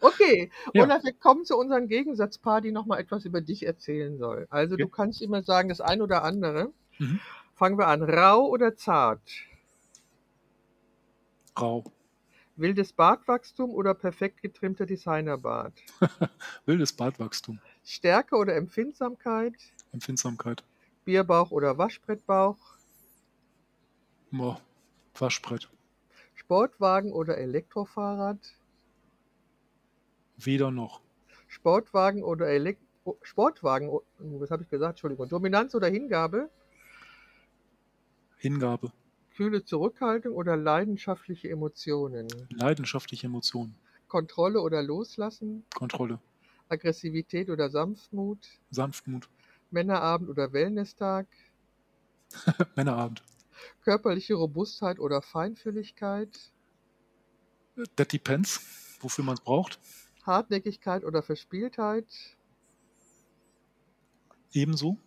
B: Okay, ja. Olaf, wir kommen zu unserem Gegensatzpaar, die nochmal etwas über dich erzählen soll. Also okay. du kannst immer sagen, das ein oder andere. Mhm. Fangen wir an. Rau oder zart?
C: Rau.
B: Wildes Bartwachstum oder perfekt getrimmter Designerbart?
C: Wildes Bartwachstum.
B: Stärke oder Empfindsamkeit?
C: Empfindsamkeit.
B: Bierbauch oder Waschbrettbauch?
C: Boah, Waschbrett.
B: Sportwagen oder Elektrofahrrad?
C: Weder noch.
B: Sportwagen oder Elektro Sportwagen, oh, was habe ich gesagt? Entschuldigung. Dominanz oder Hingabe?
C: Hingabe.
B: Kühle Zurückhaltung oder leidenschaftliche Emotionen?
C: Leidenschaftliche Emotionen.
B: Kontrolle oder Loslassen?
C: Kontrolle.
B: Aggressivität oder Sanftmut?
C: Sanftmut.
B: Männerabend oder Wellnesstag?
C: Männerabend.
B: Körperliche Robustheit oder Feinfühligkeit?
C: That depends, wofür man es braucht.
B: Hartnäckigkeit oder Verspieltheit?
C: Ebenso,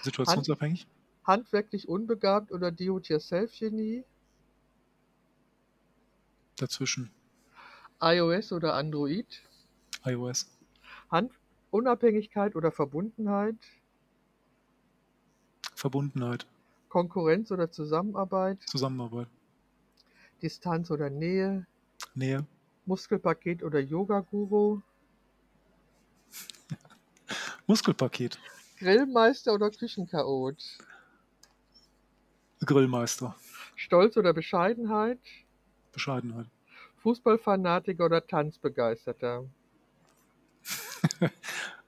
C: situationsabhängig.
B: Handwerklich unbegabt oder Do-it-yourself-Genie?
C: Dazwischen.
B: iOS oder Android?
C: iOS.
B: Hand Unabhängigkeit oder Verbundenheit?
C: Verbundenheit.
B: Konkurrenz oder Zusammenarbeit?
C: Zusammenarbeit.
B: Distanz oder Nähe?
C: Nähe.
B: Muskelpaket oder Yoga-Guru?
C: Muskelpaket.
B: Grillmeister oder Küchenchaot?
C: Grillmeister.
B: Stolz oder Bescheidenheit?
C: Bescheidenheit.
B: Fußballfanatiker oder Tanzbegeisterter?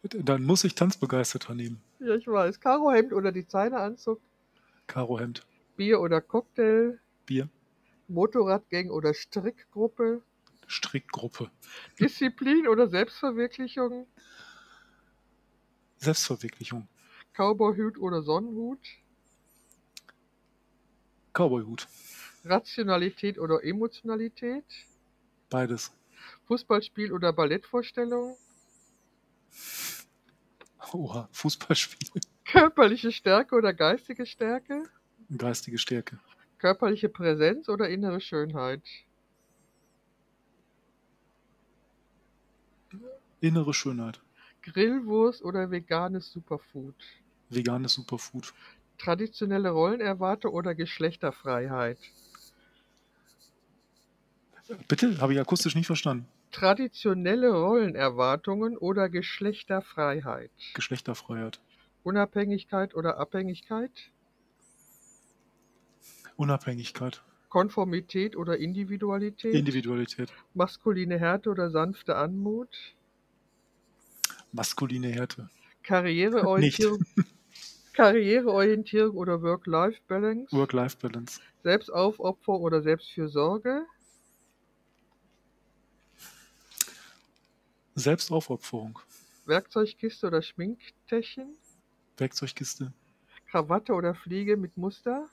C: Dann muss ich Tanzbegeisterter nehmen.
B: Ja, ich weiß. Karohemd oder Designeranzug?
C: Karohemd.
B: Bier oder Cocktail?
C: Bier.
B: Motorradgang oder Strickgruppe?
C: Strickgruppe.
B: Disziplin oder Selbstverwirklichung?
C: Selbstverwirklichung.
B: Cowboyhut oder Sonnenhut?
C: Cowboyhut.
B: Rationalität oder Emotionalität?
C: Beides.
B: Fußballspiel oder Ballettvorstellung?
C: Oha, Fußballspiel.
B: Körperliche Stärke oder geistige Stärke?
C: Geistige Stärke.
B: Körperliche Präsenz oder innere Schönheit?
C: Innere Schönheit.
B: Grillwurst oder veganes Superfood?
C: Veganes Superfood.
B: Traditionelle Rollenerwarte oder Geschlechterfreiheit?
C: Bitte? Habe ich akustisch nicht verstanden.
B: Traditionelle Rollenerwartungen oder Geschlechterfreiheit?
C: Geschlechterfreiheit.
B: Unabhängigkeit oder Abhängigkeit?
C: Unabhängigkeit.
B: Konformität oder Individualität?
C: Individualität.
B: Maskuline Härte oder sanfte Anmut?
C: Maskuline Härte.
B: Karriereorientierung, Karriereorientierung oder Work-Life-Balance?
C: Work-Life-Balance.
B: Selbstaufopferung oder Selbstfürsorge?
C: Selbstaufopferung.
B: Werkzeugkiste oder Schminktäschchen?
C: Werkzeugkiste.
B: Krawatte oder Fliege mit Muster?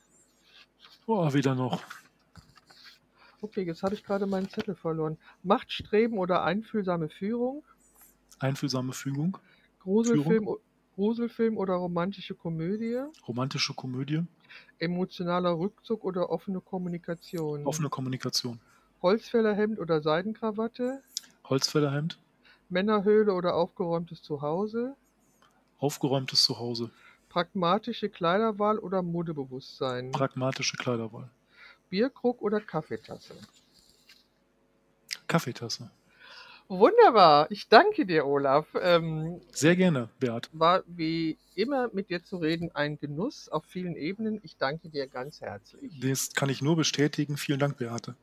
C: Oh, wieder noch.
B: Okay, jetzt habe ich gerade meinen Zettel verloren. Machtstreben oder einfühlsame Führung?
C: Einfühlsame Fügung.
B: Gruselfilm, Gruselfilm oder romantische Komödie?
C: Romantische Komödie.
B: Emotionaler Rückzug oder offene Kommunikation?
C: Offene Kommunikation.
B: Holzfällerhemd oder Seidenkrawatte?
C: Holzfällerhemd.
B: Männerhöhle oder aufgeräumtes Zuhause?
C: Aufgeräumtes Zuhause.
B: Pragmatische Kleiderwahl oder Modebewusstsein?
C: Pragmatische Kleiderwahl.
B: Bierkrug oder Kaffeetasse?
C: Kaffeetasse.
B: Wunderbar. Ich danke dir, Olaf. Ähm,
C: Sehr gerne, Beat.
B: war wie immer mit dir zu reden ein Genuss auf vielen Ebenen. Ich danke dir ganz herzlich.
C: Das kann ich nur bestätigen. Vielen Dank, Beate.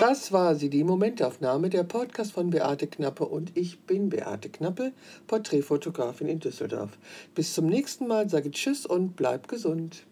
A: Das war sie, die Momentaufnahme, der Podcast von Beate Knappe und ich bin Beate Knappe, Porträtfotografin in Düsseldorf. Bis zum nächsten Mal sage Tschüss und bleib gesund.